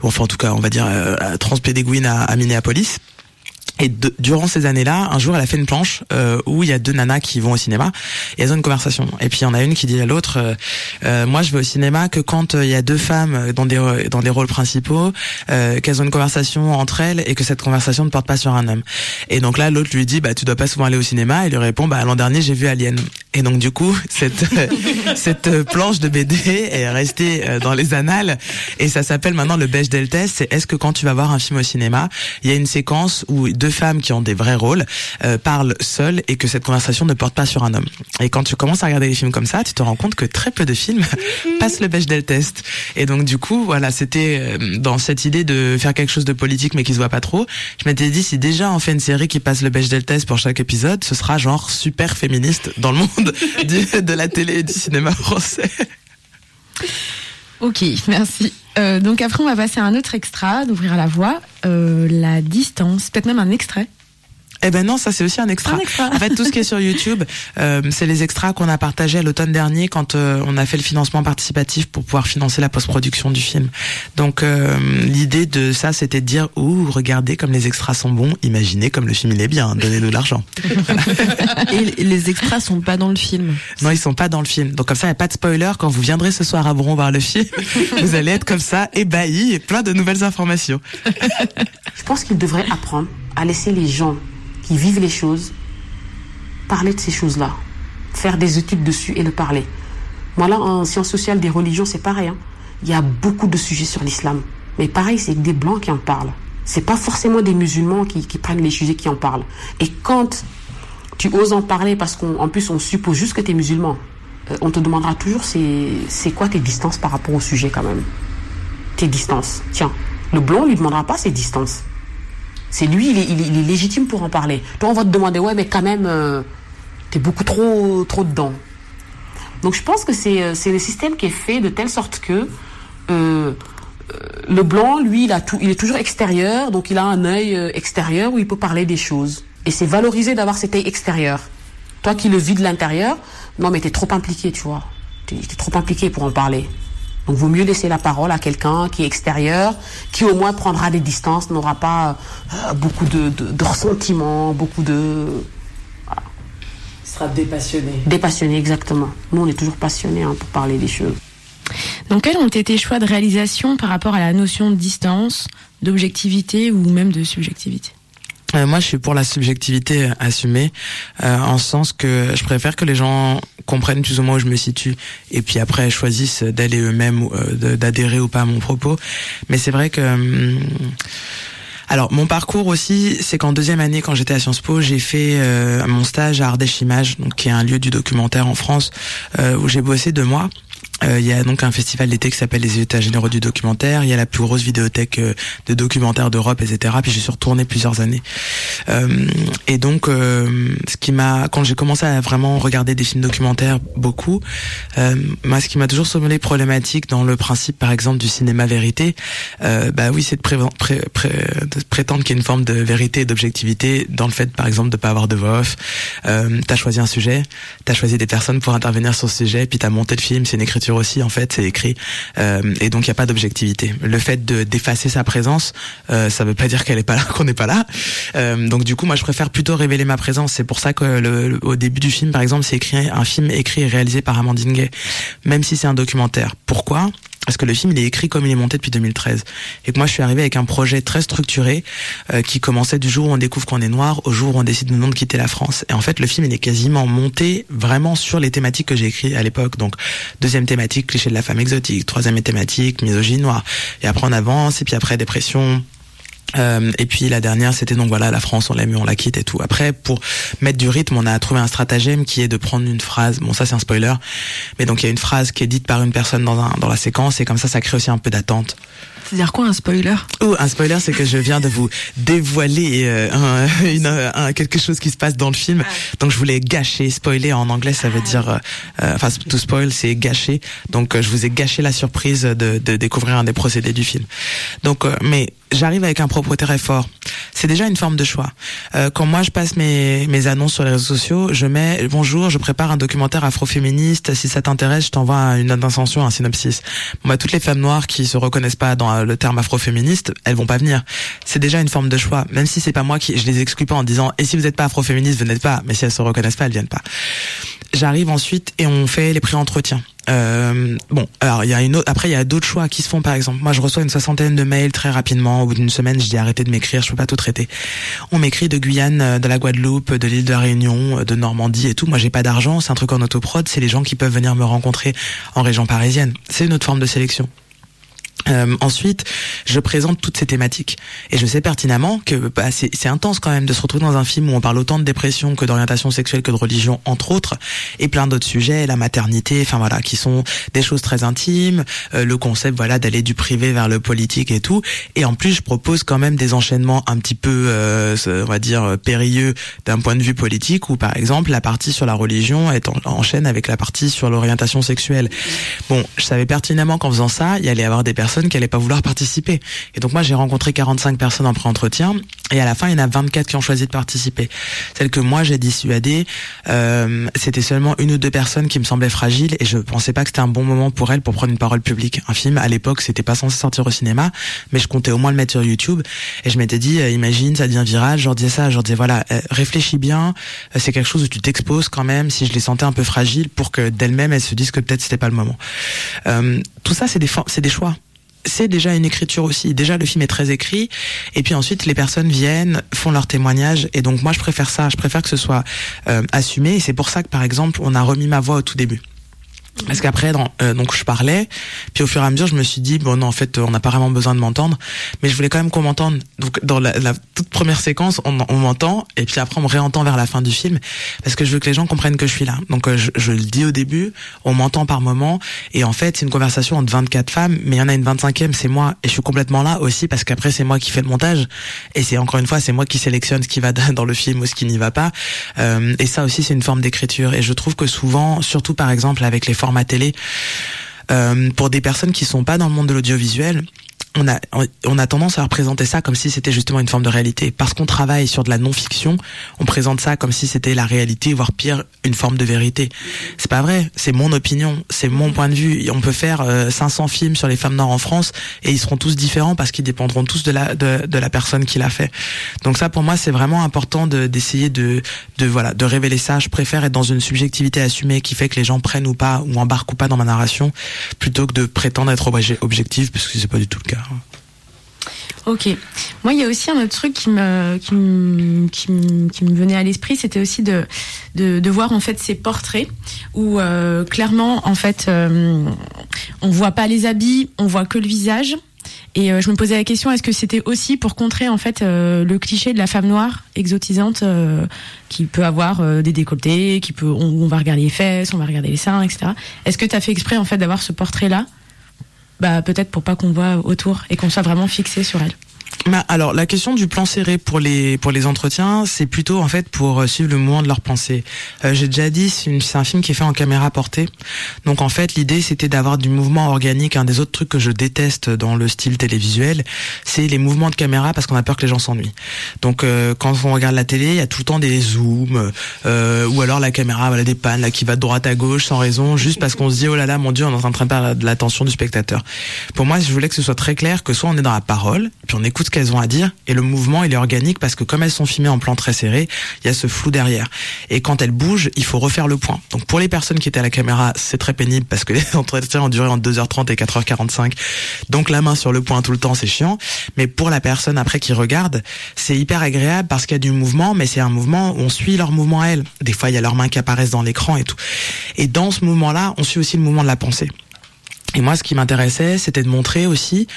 enfin en tout cas, on va dire euh, transpédéguines à, à Minneapolis. Et de- durant ces années-là, un jour, elle a fait une planche euh, où il y a deux nanas qui vont au cinéma et elles ont une conversation. Et puis il y en a une qui dit à l'autre euh, euh, "Moi, je vais au cinéma que quand euh, il y a deux femmes dans des euh, dans des rôles principaux, euh, qu'elles ont une conversation entre elles et que cette conversation ne porte pas sur un homme." Et donc là, l'autre lui dit "Bah, tu dois pas souvent aller au cinéma." Et lui répond "Bah, l'an dernier, j'ai vu Alien." Et donc du coup, [LAUGHS] cette cette planche de BD est restée dans les annales et ça s'appelle maintenant le Bechdel test. C'est est-ce que quand tu vas voir un film au cinéma, il y a une séquence où femmes qui ont des vrais rôles euh, parlent seules et que cette conversation ne porte pas sur un homme. Et quand tu commences à regarder les films comme ça, tu te rends compte que très peu de films [LAUGHS] passent le Bechdel test. Et donc du coup, voilà, c'était euh, dans cette idée de faire quelque chose de politique mais qui se voit pas trop. Je m'étais dit si déjà on fait une série qui passe le Bechdel test pour chaque épisode, ce sera genre super féministe dans le monde [LAUGHS] du- de la télé et du cinéma français. [LAUGHS] Ok, [LAUGHS] merci. Euh, donc après, on va passer à un autre extra d'ouvrir la voie, euh, la distance, peut-être même un extrait. Eh ben non, ça c'est aussi un extra. Un extra. En fait, tout ce qui est sur YouTube, euh, c'est les extras qu'on a partagés à l'automne dernier quand euh, on a fait le financement participatif pour pouvoir financer la post-production du film. Donc euh, l'idée de ça, c'était de dire ouh, regardez comme les extras sont bons, imaginez comme le film il est bien, donnez-nous de l'argent. [LAUGHS] Et les extras sont pas dans le film. Non, ils sont pas dans le film. Donc comme ça, il n'y a pas de spoiler. Quand vous viendrez ce soir à Bron voir le film, [LAUGHS] vous allez être comme ça, ébahis et plein de nouvelles informations. Je pense qu'il devrait apprendre à laisser les gens qui vivent les choses parler de ces choses-là, faire des études dessus et le parler. Moi là, en sciences sociales des religions, c'est pareil. hein. Il y a beaucoup de sujets sur l'islam. Mais pareil, c'est des blancs qui en parlent. C'est pas forcément des musulmans qui, prennent les sujets qui en parlent. Et quand tu oses en parler parce qu'en plus on suppose juste que tu es musulman, euh, on te demandera toujours c'est c'est quoi tes distances par rapport au sujet quand même? Tes distances. Tiens, le blanc on lui demandera pas ses distances. C'est lui, il est, légitime pour en parler. Toi, on va te demander, ouais, mais quand même, euh, t'es beaucoup trop, trop dedans. Donc, je pense que c'est, c'est le système qui est fait de telle sorte que euh, le blanc, lui, il, a tout, il est toujours extérieur, donc il a un œil extérieur où il peut parler des choses. Et c'est valorisé d'avoir cet œil extérieur. Toi qui le vis de l'intérieur, non, mais t'es trop impliqué, tu vois. T'es, t'es trop impliqué pour en parler. Donc, vaut mieux laisser la parole à quelqu'un qui est extérieur, qui au moins prendra des distances, n'aura pas euh, beaucoup de, de, de ressentiments, beaucoup de. Voilà. Il sera dépassionné. Dépassionné, exactement. Nous, on est toujours passionnés hein, pour parler des choses. Donc, quels ont été tes choix de réalisation par rapport à la notion de distance, d'objectivité ou même de subjectivité? Euh, moi, je suis pour la subjectivité assumée, euh, en sens que je préfère que les gens comprennent plus ou moins où je me situe, et puis après choisissent d'aller eux-mêmes, euh, d'adhérer ou pas à mon propos. Mais c'est vrai que... Hum, alors mon parcours aussi, c'est qu'en deuxième année, quand j'étais à Sciences Po, j'ai fait euh, mon stage à Ardèche Image, donc qui est un lieu du documentaire en France, euh, où j'ai bossé deux mois. Euh, il y a donc un festival d'été qui s'appelle les États généraux du documentaire. Il y a la plus grosse vidéothèque euh, de documentaires d'Europe, etc. Puis je suis retourné plusieurs années. Euh, et donc, euh, ce qui m'a, quand j'ai commencé à vraiment regarder des films documentaires beaucoup, moi, ce qui m'a toujours semblé problématique dans le principe, par exemple, du cinéma vérité, bah oui, c'est de prétendre qu'il y a une forme de vérité et d'objectivité dans le fait, par exemple, de pas avoir de voix off. t'as choisi un sujet, t'as choisi des personnes pour intervenir sur ce sujet, puis t'as monté le film, c'est une écriture aussi en fait, c'est écrit euh, et donc il n'y a pas d'objectivité. Le fait de d'effacer sa présence, euh, ça veut pas dire qu'elle est pas là, [LAUGHS] qu'on n'est pas là. Euh, donc du coup, moi je préfère plutôt révéler ma présence. C'est pour ça que le, le, au début du film, par exemple, c'est écrit un film écrit et réalisé par Amandine Gay, même si c'est un documentaire. Pourquoi? Parce que le film il est écrit comme il est monté depuis 2013 et que moi je suis arrivé avec un projet très structuré euh, qui commençait du jour où on découvre qu'on est noir au jour où on décide non de quitter la France. Et en fait le film il est quasiment monté vraiment sur les thématiques que j'ai écrites à l'époque. Donc deuxième thématique cliché de la femme exotique. Troisième thématique misogynie noire. Et après on avance. Et puis après dépression euh, et puis la dernière, c'était donc voilà, la France, on l'aime et on la quitte et tout. Après, pour mettre du rythme, on a trouvé un stratagème qui est de prendre une phrase. Bon, ça c'est un spoiler, mais donc il y a une phrase qui est dite par une personne dans, un, dans la séquence et comme ça, ça crée aussi un peu d'attente. C'est-à-dire quoi un spoiler? Oh, un spoiler, c'est que je viens de vous dévoiler euh, un, [LAUGHS] une, un, quelque chose qui se passe dans le film. Ah. Donc je voulais gâcher, spoiler en anglais, ça veut ah. dire, euh, enfin to spoil, c'est gâcher. Donc euh, je vous ai gâché la surprise de, de découvrir un des procédés du film. Donc, euh, mais j'arrive avec un propos très fort. C'est déjà une forme de choix. Euh, quand moi je passe mes, mes annonces sur les réseaux sociaux, je mets bonjour, je prépare un documentaire afroféministe. Si ça t'intéresse, je t'envoie une intention, un synopsis. Bon, bah, toutes les femmes noires qui se reconnaissent pas dans le terme afroféministe, elles vont pas venir. C'est déjà une forme de choix. Même si c'est pas moi qui, je les exclue pas en disant et si vous n'êtes pas afroféministe, n'êtes pas. Mais si elles se reconnaissent pas, elles viennent pas. J'arrive ensuite et on fait les pré-entretiens. Euh, bon, alors il y a une autre, après il y a d'autres choix qui se font par exemple. Moi je reçois une soixantaine de mails très rapidement. Au bout d'une semaine, je dis arrêtez de m'écrire, je peux pas tout traiter. On m'écrit de Guyane, euh, de la Guadeloupe, de l'île de la Réunion, euh, de Normandie et tout. Moi j'ai pas d'argent, c'est un truc en autoprod. C'est les gens qui peuvent venir me rencontrer en région parisienne. C'est une autre forme de sélection. Euh, ensuite, je présente toutes ces thématiques et je sais pertinemment que bah, c'est intense quand même de se retrouver dans un film où on parle autant de dépression que d'orientation sexuelle que de religion entre autres et plein d'autres sujets, la maternité, enfin voilà, qui sont des choses très intimes, euh, le concept voilà d'aller du privé vers le politique et tout. Et en plus, je propose quand même des enchaînements un petit peu, euh, on va dire périlleux d'un point de vue politique où par exemple la partie sur la religion est en, enchaîne avec la partie sur l'orientation sexuelle. Bon, je savais pertinemment qu'en faisant ça, il y allait avoir des personnes qui n'allaient pas vouloir participer. Et donc moi j'ai rencontré 45 personnes en pré-entretien et à la fin il y en a 24 qui ont choisi de participer. Celles que moi j'ai dissuadées, euh, c'était seulement une ou deux personnes qui me semblaient fragiles et je pensais pas que c'était un bon moment pour elles pour prendre une parole publique. Un film à l'époque c'était pas censé sortir au cinéma, mais je comptais au moins le mettre sur YouTube et je m'étais dit euh, imagine ça devient viral, je leur disais ça, je leur disais voilà euh, réfléchis bien, euh, c'est quelque chose où tu t'exposes quand même si je les sentais un peu fragiles pour que d'elles-mêmes elles se disent que peut-être c'était pas le moment. Tout ça c'est des c'est des choix c'est déjà une écriture aussi. Déjà, le film est très écrit. Et puis ensuite, les personnes viennent, font leur témoignage. Et donc, moi, je préfère ça. Je préfère que ce soit euh, assumé. Et c'est pour ça que, par exemple, on a remis ma voix au tout début. Parce qu'après, euh, donc je parlais, puis au fur et à mesure, je me suis dit bon non, en fait, on n'a pas vraiment besoin de m'entendre, mais je voulais quand même qu'on m'entende. Donc dans la, toute première séquence, on, m'entend, et puis après on me réentend vers la fin du film, parce que je veux que les gens comprennent que je suis là. Donc euh, je, le dis au début, on m'entend par moment, et en fait c'est une conversation entre 24 femmes, mais il y en a une 25e, c'est moi, et je suis complètement là aussi parce qu'après c'est moi qui fais le montage, et c'est encore une fois c'est moi qui sélectionne ce qui va [LAUGHS] dans le film ou ce qui n'y va pas, euh, et ça aussi c'est une forme d'écriture, et je trouve que souvent, surtout par exemple avec les format télé. Euh, pour des personnes qui sont pas dans le monde de l'audiovisuel, on a on a tendance à représenter ça comme si c'était justement une forme de réalité. Parce qu'on travaille sur de la non-fiction on présente ça comme si c'était la réalité voire pire une forme de vérité. C'est pas vrai. C'est mon opinion. C'est mon point de vue. On peut faire 500 euh, films sur les femmes noires en France et ils seront tous différents parce qu'ils dépendront tous de la de, de la personne qui l'a fait. Donc ça pour moi c'est vraiment important d'essayer de, de voilà de révéler ça. Je préfère être dans une subjectivité assumée qui fait que les gens prennent ou pas ou embarquent ou pas dans ma narration plutôt que de prétendre être objectif parce que c'est pas du tout le cas Ok. Moi, il y a aussi un autre truc qui me, qui me, venait à l'esprit, c'était aussi de, de, voir en fait ces portraits où euh, clairement, en fait, euh, on voit pas les habits, on voit que le visage. Et euh, je me posais la question, est-ce que c'était aussi pour contrer en fait le cliché de la femme noire exotisante qui peut avoir des décolletés, qui peut, on, on, va regarder les fesses, on va regarder les seins, etc. Est-ce que tu as fait exprès en fait d'avoir ce portrait-là bah, peut-être pour pas qu'on voit autour et qu'on soit vraiment fixé sur elle. Bah, alors la question du plan serré pour les pour les entretiens, c'est plutôt en fait pour euh, suivre le mouvement de leur pensée. Euh, J'ai déjà dit, c'est un film qui est fait en caméra portée. Donc en fait, l'idée c'était d'avoir du mouvement organique. Un des autres trucs que je déteste dans le style télévisuel, c'est les mouvements de caméra parce qu'on a peur que les gens s'ennuient. Donc euh, quand on regarde la télé, il y a tout le temps des zooms euh, ou alors la caméra voilà des pannes là qui va de droite à gauche sans raison, juste parce qu'on se dit oh là là mon dieu on est en train de perdre l'attention du spectateur. Pour moi, je voulais que ce soit très clair que soit on est dans la parole, puis on écoute qu'elles ont à dire et le mouvement il est organique parce que comme elles sont filmées en plan très serré, il y a ce flou derrière. Et quand elles bougent, il faut refaire le point. Donc pour les personnes qui étaient à la caméra, c'est très pénible parce que les [LAUGHS] entretiens ont duré entre 2h30 et 4h45. Donc la main sur le point tout le temps, c'est chiant. Mais pour la personne après qui regarde, c'est hyper agréable parce qu'il y a du mouvement, mais c'est un mouvement on suit leur mouvement à elles. Des fois, il y a leurs mains qui apparaissent dans l'écran et tout. Et dans ce mouvement-là, on suit aussi le mouvement de la pensée. Et moi, ce qui m'intéressait, c'était de montrer aussi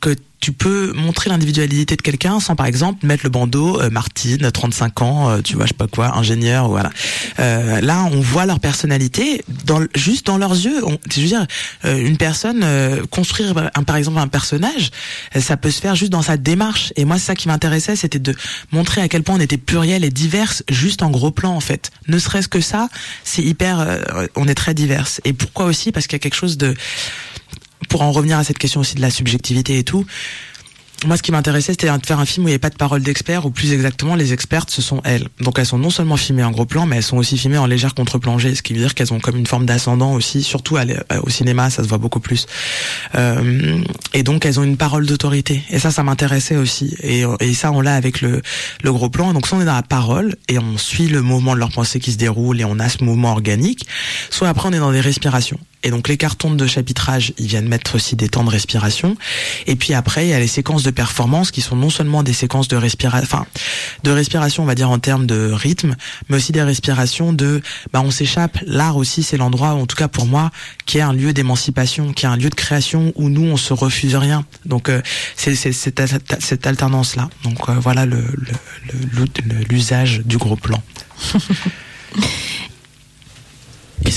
que tu peux montrer l'individualité de quelqu'un sans par exemple mettre le bandeau euh, Martine 35 ans euh, tu vois je sais pas quoi ingénieur voilà. Euh, là on voit leur personnalité dans juste dans leurs yeux. On, je veux dire euh, une personne construire un, par exemple un personnage ça peut se faire juste dans sa démarche. Et moi c'est ça qui m'intéressait c'était de montrer à quel point on était pluriel et diverse juste en gros plan en fait. Ne serait-ce que ça c'est hyper on est très diverse et pourquoi aussi? Parce qu'il y a quelque chose de pour en revenir à cette question aussi de la subjectivité et tout, moi, ce qui m'intéressait, c'était de faire un film où il n'y avait pas de parole d'experts, ou plus exactement, les expertes, ce sont elles. Donc, elles sont non seulement filmées en gros plan, mais elles sont aussi filmées en légère contre-plongée, ce qui veut dire qu'elles ont comme une forme d'ascendant aussi, surtout euh, au cinéma, ça se voit beaucoup plus. Euh, et donc, elles ont une parole d'autorité. Et ça, ça m'intéressait aussi. Et, et ça, on l'a avec le, le gros plan. donc, soit on est dans la parole, et on suit le mouvement de leur pensée qui se déroule, et on a ce mouvement organique, soit après, on est dans des respirations. Et donc les cartons de chapitrage, ils viennent mettre aussi des temps de respiration. Et puis après, il y a les séquences de performance qui sont non seulement des séquences de respiration, enfin de respiration, on va dire en termes de rythme, mais aussi des respirations de, bah on s'échappe. L'art aussi, c'est l'endroit, en tout cas pour moi, qui est un lieu d'émancipation, qui est un lieu de création où nous on se refuse rien. Donc euh, c'est cette, alternance là. Donc euh, voilà le l'usage du gros plan. [LAUGHS]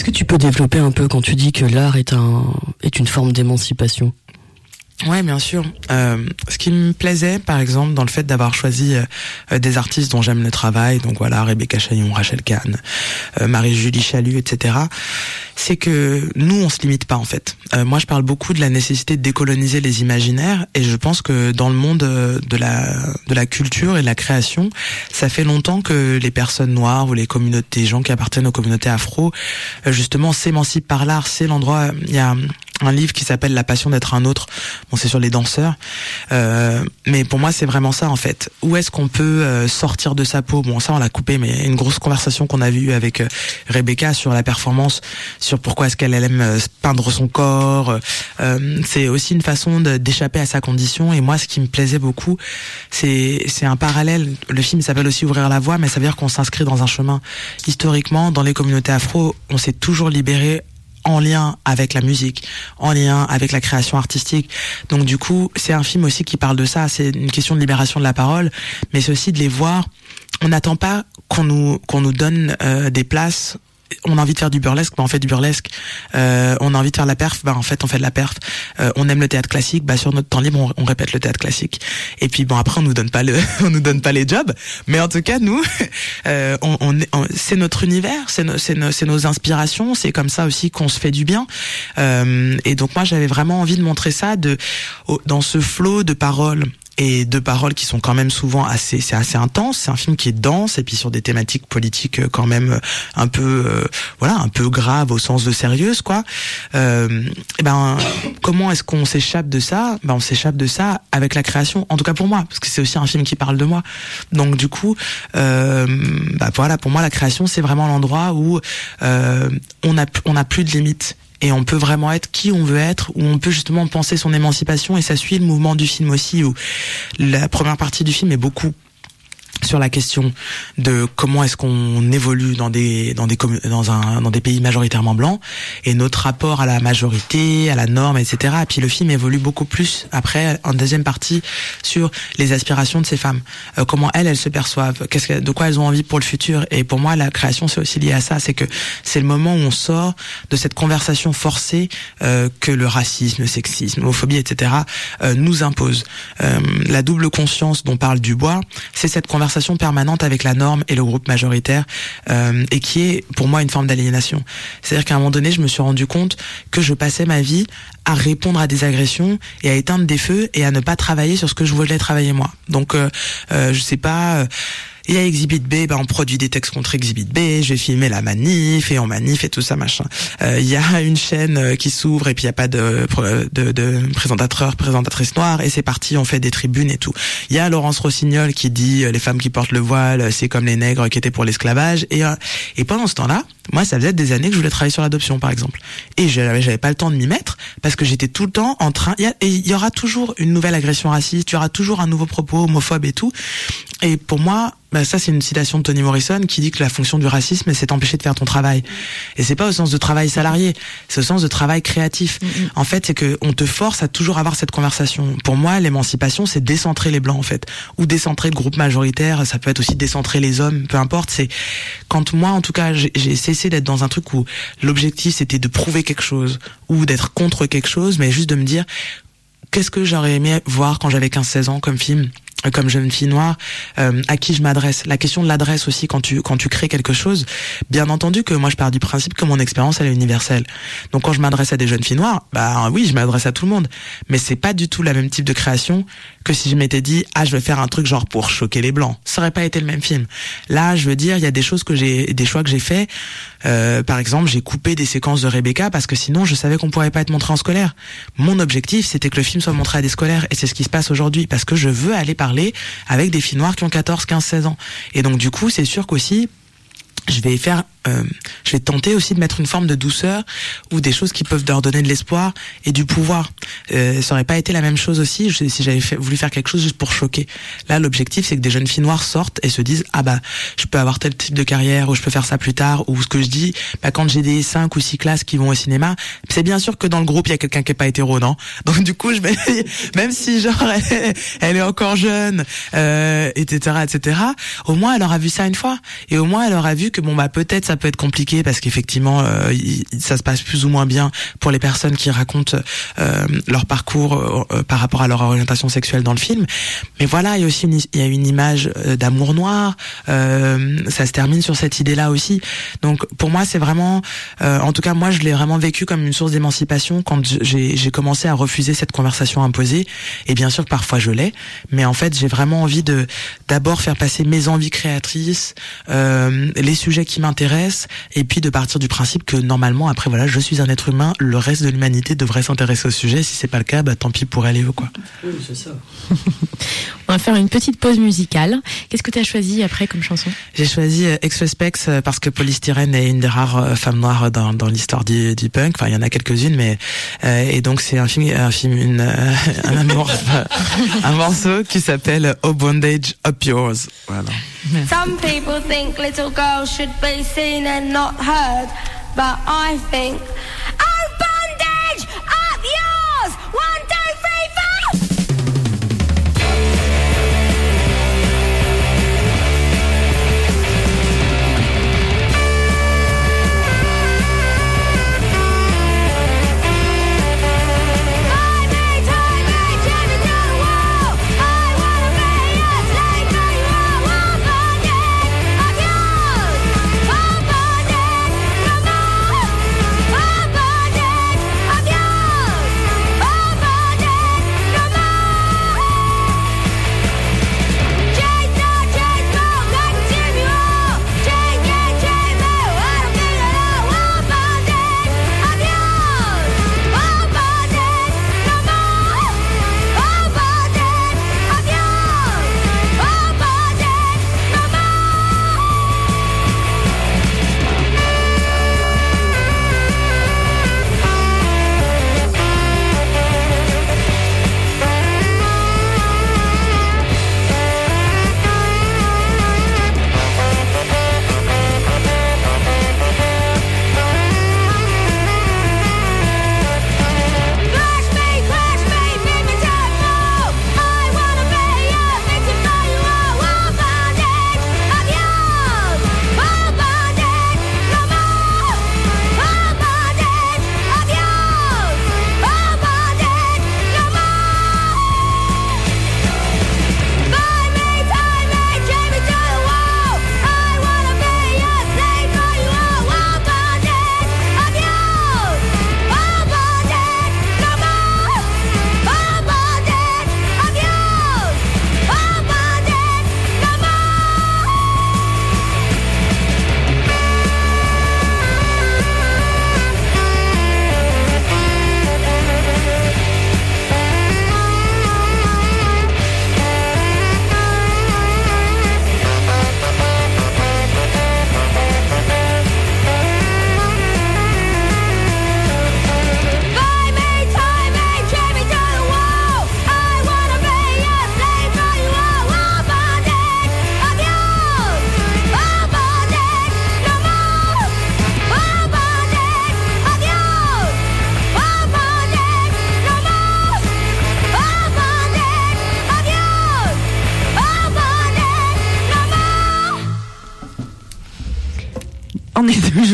Est-ce que tu peux développer un peu quand tu dis que l'art est un est une forme d'émancipation? Ouais, bien sûr. Euh, ce qui me plaisait, par exemple, dans le fait d'avoir choisi euh, des artistes dont j'aime le travail, donc voilà, Rebecca Chaillon, Rachel Kahn, euh, Marie-Julie Chalut, etc., c'est que nous, on se limite pas, en fait. Euh, moi, je parle beaucoup de la nécessité de décoloniser les imaginaires, et je pense que dans le monde de la, de la culture et de la création, ça fait longtemps que les personnes noires ou les communautés, les gens qui appartiennent aux communautés afro, justement, s'émancipent par l'art. C'est l'endroit, il y a un livre qui s'appelle La passion d'être un autre. Bon, c'est sur les danseurs, euh, mais pour moi c'est vraiment ça en fait. Où est-ce qu'on peut euh, sortir de sa peau? Bon, ça on l'a coupé, mais une grosse conversation qu'on a vue avec euh, Rebecca sur la performance, sur pourquoi est-ce qu'elle aime euh, peindre son corps. c'est aussi une façon d'échapper à sa condition. Et moi, ce qui me plaisait beaucoup, c'est c'est un parallèle. Le film s'appelle aussi Ouvrir la voie, mais ça veut dire qu'on s'inscrit dans un chemin. Historiquement, dans les communautés afro, on s'est toujours libéré en lien avec la musique, en lien avec la création artistique. Donc du coup, c'est un film aussi qui parle de ça. C'est une question de libération de la parole, mais c'est aussi de les voir. On n'attend pas qu'on nous qu'on nous donne euh, des places on a envie de faire du burlesque, bah on fait du burlesque. Euh, on a envie de faire la perf, bah en fait on fait de la perf. Euh, on aime le théâtre classique, bah sur notre temps libre on, on, répète le théâtre classique. Et puis bon après on nous donne pas le, [LAUGHS] on nous donne pas les jobs, mais en tout cas nous, [LAUGHS] euh, on, on, c'est notre univers, c'est no, nos, nos inspirations, c'est comme ça aussi qu'on se fait du bien. Euh, et donc moi j'avais vraiment envie de montrer ça de dans ce flot de paroles et de paroles qui sont quand même souvent assez c'est assez intense. C'est un film qui est dense et puis sur des thématiques politiques euh, quand même euh, un peu euh, voilà un peu grave au sens de sérieuse quoi. Euh, et ben comment est-ce qu'on s'échappe de ça? Ben on s'échappe de ça avec la création en tout cas pour moi parce que c'est aussi un film qui parle de moi. Donc du coup euh, bah voilà pour moi la création c'est vraiment l'endroit où euh, on a on a plus de limites et on peut vraiment être qui on veut être, où on peut justement penser son émancipation et ça suit le mouvement du film aussi, où la première partie du film est beaucoup sur la question de comment est-ce qu'on évolue dans des dans des dans un dans des pays majoritairement blancs et notre rapport à la majorité à la norme etc et puis le film évolue beaucoup plus après en deuxième partie sur les aspirations de ces femmes. Euh, comment elles elles se perçoivent qu'est-ce que, de quoi elles ont envie pour le futur. Et pour moi la création c'est aussi lié à ça. C'est que c'est le moment où on sort de cette conversation forcée euh, que le racisme le sexisme l'homophobie etc euh, nous impose la double conscience dont parle Dubois c'est cette conversation permanente avec la norme et le groupe majoritaire euh, et qui est pour moi une forme d'aliénation. C'est-à-dire qu'à un moment donné, je me suis rendu compte que je passais ma vie à répondre à des agressions et à éteindre des feux et à ne pas travailler sur ce que je voulais travailler moi. Donc euh, euh, je sais pas il y a Exhibit B, ben on produit des textes contre Exhibit B, je vais filmer la manif et on manif et tout ça machin. Euh, il y a [LAUGHS] une chaîne euh, qui s'ouvre et puis il y a pas de, de, de présentateur, présentatrice noire et c'est parti, on fait des tribunes et tout. Il y a Laurence Rossignol qui dit euh, les femmes qui portent le voile, c'est comme les nègres qui étaient pour l'esclavage et et pendant ce temps-là, moi ça faisait des années que je voulais travailler sur l'adoption par exemple et j'avais j'avais pas le temps de m'y mettre parce que j'étais tout le temps en train y a, et il y aura toujours une nouvelle agression raciste, il y aura toujours un nouveau propos homophobe et tout. Et pour moi, bah ça c'est une citation de Toni Morrison qui dit que la fonction du racisme c'est d'empêcher de faire ton travail. Et c'est pas au sens de travail salarié, c'est au sens de travail créatif. En fait, c'est que on te force à toujours avoir cette conversation. Pour moi, l'émancipation c'est décentrer les blancs en fait ou décentrer le groupe majoritaire, ça peut être aussi décentrer les hommes, peu importe, c'est quand moi en tout cas j'ai cessé d'être dans un truc où l'objectif c'était de prouver quelque chose ou d'être contre quelque chose, mais juste de me dire qu'est-ce que j'aurais aimé voir quand j'avais 15-16 ans comme film? Comme jeune fille noire, euh, à qui je m'adresse. La question de l'adresse aussi quand tu quand tu crées quelque chose. Bien entendu que moi je pars du principe que mon expérience elle est universelle. Donc quand je m'adresse à des jeunes filles noires, bah oui je m'adresse à tout le monde. Mais c'est pas du tout la même type de création que si je m'étais dit ah je vais faire un truc genre pour choquer les blancs. Ça aurait pas été le même film. Là je veux dire il y a des choses que j'ai des choix que j'ai fait. Euh, par exemple j'ai coupé des séquences de Rebecca parce que sinon je savais qu'on pourrait pas être montré en scolaire. Mon objectif c'était que le film soit montré à des scolaires et c'est ce qui se passe aujourd'hui parce que je veux aller parler avec des filles noires qui ont 14, 15, 16 ans. Et donc du coup, c'est sûr qu'aussi je vais faire euh, je vais tenter aussi de mettre une forme de douceur ou des choses qui peuvent leur donner de l'espoir et du pouvoir. Euh, ça aurait pas été la même chose aussi si j'avais voulu faire quelque chose juste pour choquer. Là, l'objectif, c'est que des jeunes filles noires sortent et se disent ah bah je peux avoir tel type de carrière ou je peux faire ça plus tard ou ce que je dis bah quand j'ai des cinq ou six classes qui vont au cinéma, c'est bien sûr que dans le groupe il y a quelqu'un qui est pas hétéro, non? Donc du coup, je vais [LAUGHS] même si genre [LAUGHS] elle, est encore jeune, euh, etc., etc. Au moins elle aura vu ça une fois et au moins elle aura vu que bon bah peut-être peut être compliqué parce qu'effectivement euh, ça se passe plus ou moins bien pour les personnes qui racontent euh, leur parcours euh, par rapport à leur orientation sexuelle dans le film. Mais voilà, il y a aussi une, il y a une image d'amour noir. ça se termine sur cette idée-là aussi. Donc pour moi, c'est vraiment, en tout cas moi, je l'ai vraiment vécu comme une source d'émancipation quand j'ai commencé à refuser cette conversation imposée. Et bien sûr, parfois je l'ai, mais en fait, j'ai vraiment envie de d'abord faire passer mes envies créatrices, les sujets qui m'intéressent et puis de partir du principe que normalement après voilà je suis un être humain le reste de l'humanité devrait s'intéresser au sujet. Si c'est pas le cas bah tant pis pour elle ou quoi. Oui, c'est ça. [LAUGHS] On va faire une petite pause musicale. Qu'est-ce que tu as choisi après comme chanson? J'ai choisi euh, Ex-Suspects euh, parce que Polystyrène est une des rares euh, femmes noires dans, dans l'histoire du, du punk. Enfin il y en a quelques-unes mais euh, et donc c'est un film un film une [LAUGHS] un, amour, un morceau qui s'appelle Oh Bondage Up Yours. Voilà. Some people think little girls should be seen and not heard, but I think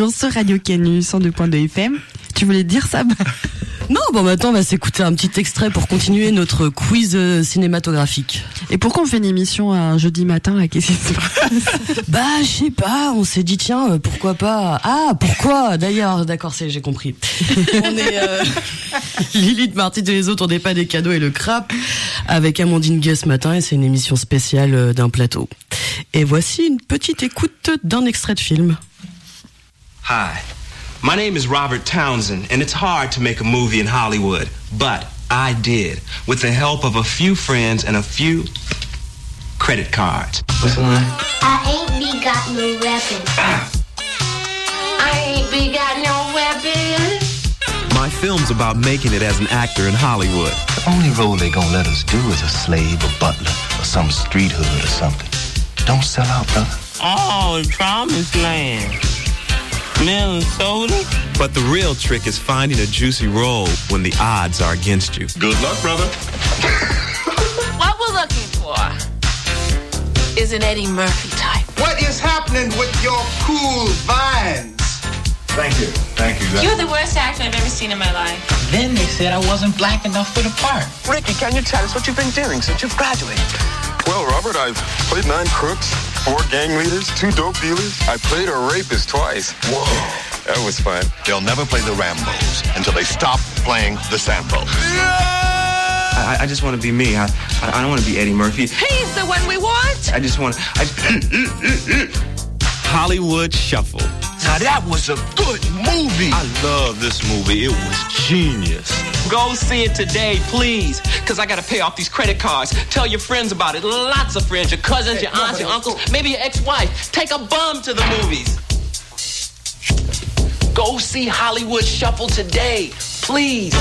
toujours sur Radio Canu 102.2 FM. Tu voulais dire ça bah Non, bon maintenant on va s'écouter un petit extrait pour continuer notre quiz euh, cinématographique. Et pourquoi on fait une émission un jeudi matin là Qu'est-ce qui se passe? Bah je sais pas, on s'est dit tiens euh, pourquoi pas? Ah pourquoi? D'ailleurs d'accord c'est j'ai compris. on est euh, [LAUGHS] Lilith Martin et les autres on n'est pas des cadeaux et le crap avec Amandine Gay ce matin et c'est une émission spéciale d'un plateau. Et voici une petite écoute d'un extrait de film. Hi, my name is Robert Townsend, and it's hard to make a movie in Hollywood, but I did, with the help of a few friends and a few credit cards. What's the line? I ain't be got no weapon. I ain't be got no weapon. My film's about making it as an actor in Hollywood. The only role they gonna let us do is a slave, a butler, or some street hood or something. Don't sell out, brother. Oh, promised land. Melon soda? But the real trick is finding a juicy role when the odds are against you. Good luck, brother. [LAUGHS] What we're looking for is an Eddie Murphy type. What is happening with your cool vines? Thank you. Thank you. You're the worst actor I've ever seen in my life. Then they said I wasn't black enough for the part. Ricky, can you tell us what you've been doing since you've graduated? Well, Robert, I've played nine crooks, four gang leaders, two dope dealers. I played a rapist twice. Whoa. That was fun. They'll never play the Rambos until they stop playing the Sambos. I, I just want to be me. I, I I don't want to be Eddie Murphy. He's the one we want. I just want. I, Hollywood Shuffle. Now that was a good movie. I love this movie. It was genius. Go see it today, please. Because I got to pay off these credit cards. Tell your friends about it. Lots of friends. Your cousins, your aunts, your uncles, maybe your ex-wife. Take a bum to the movies. Go see Hollywood Shuffle today, please.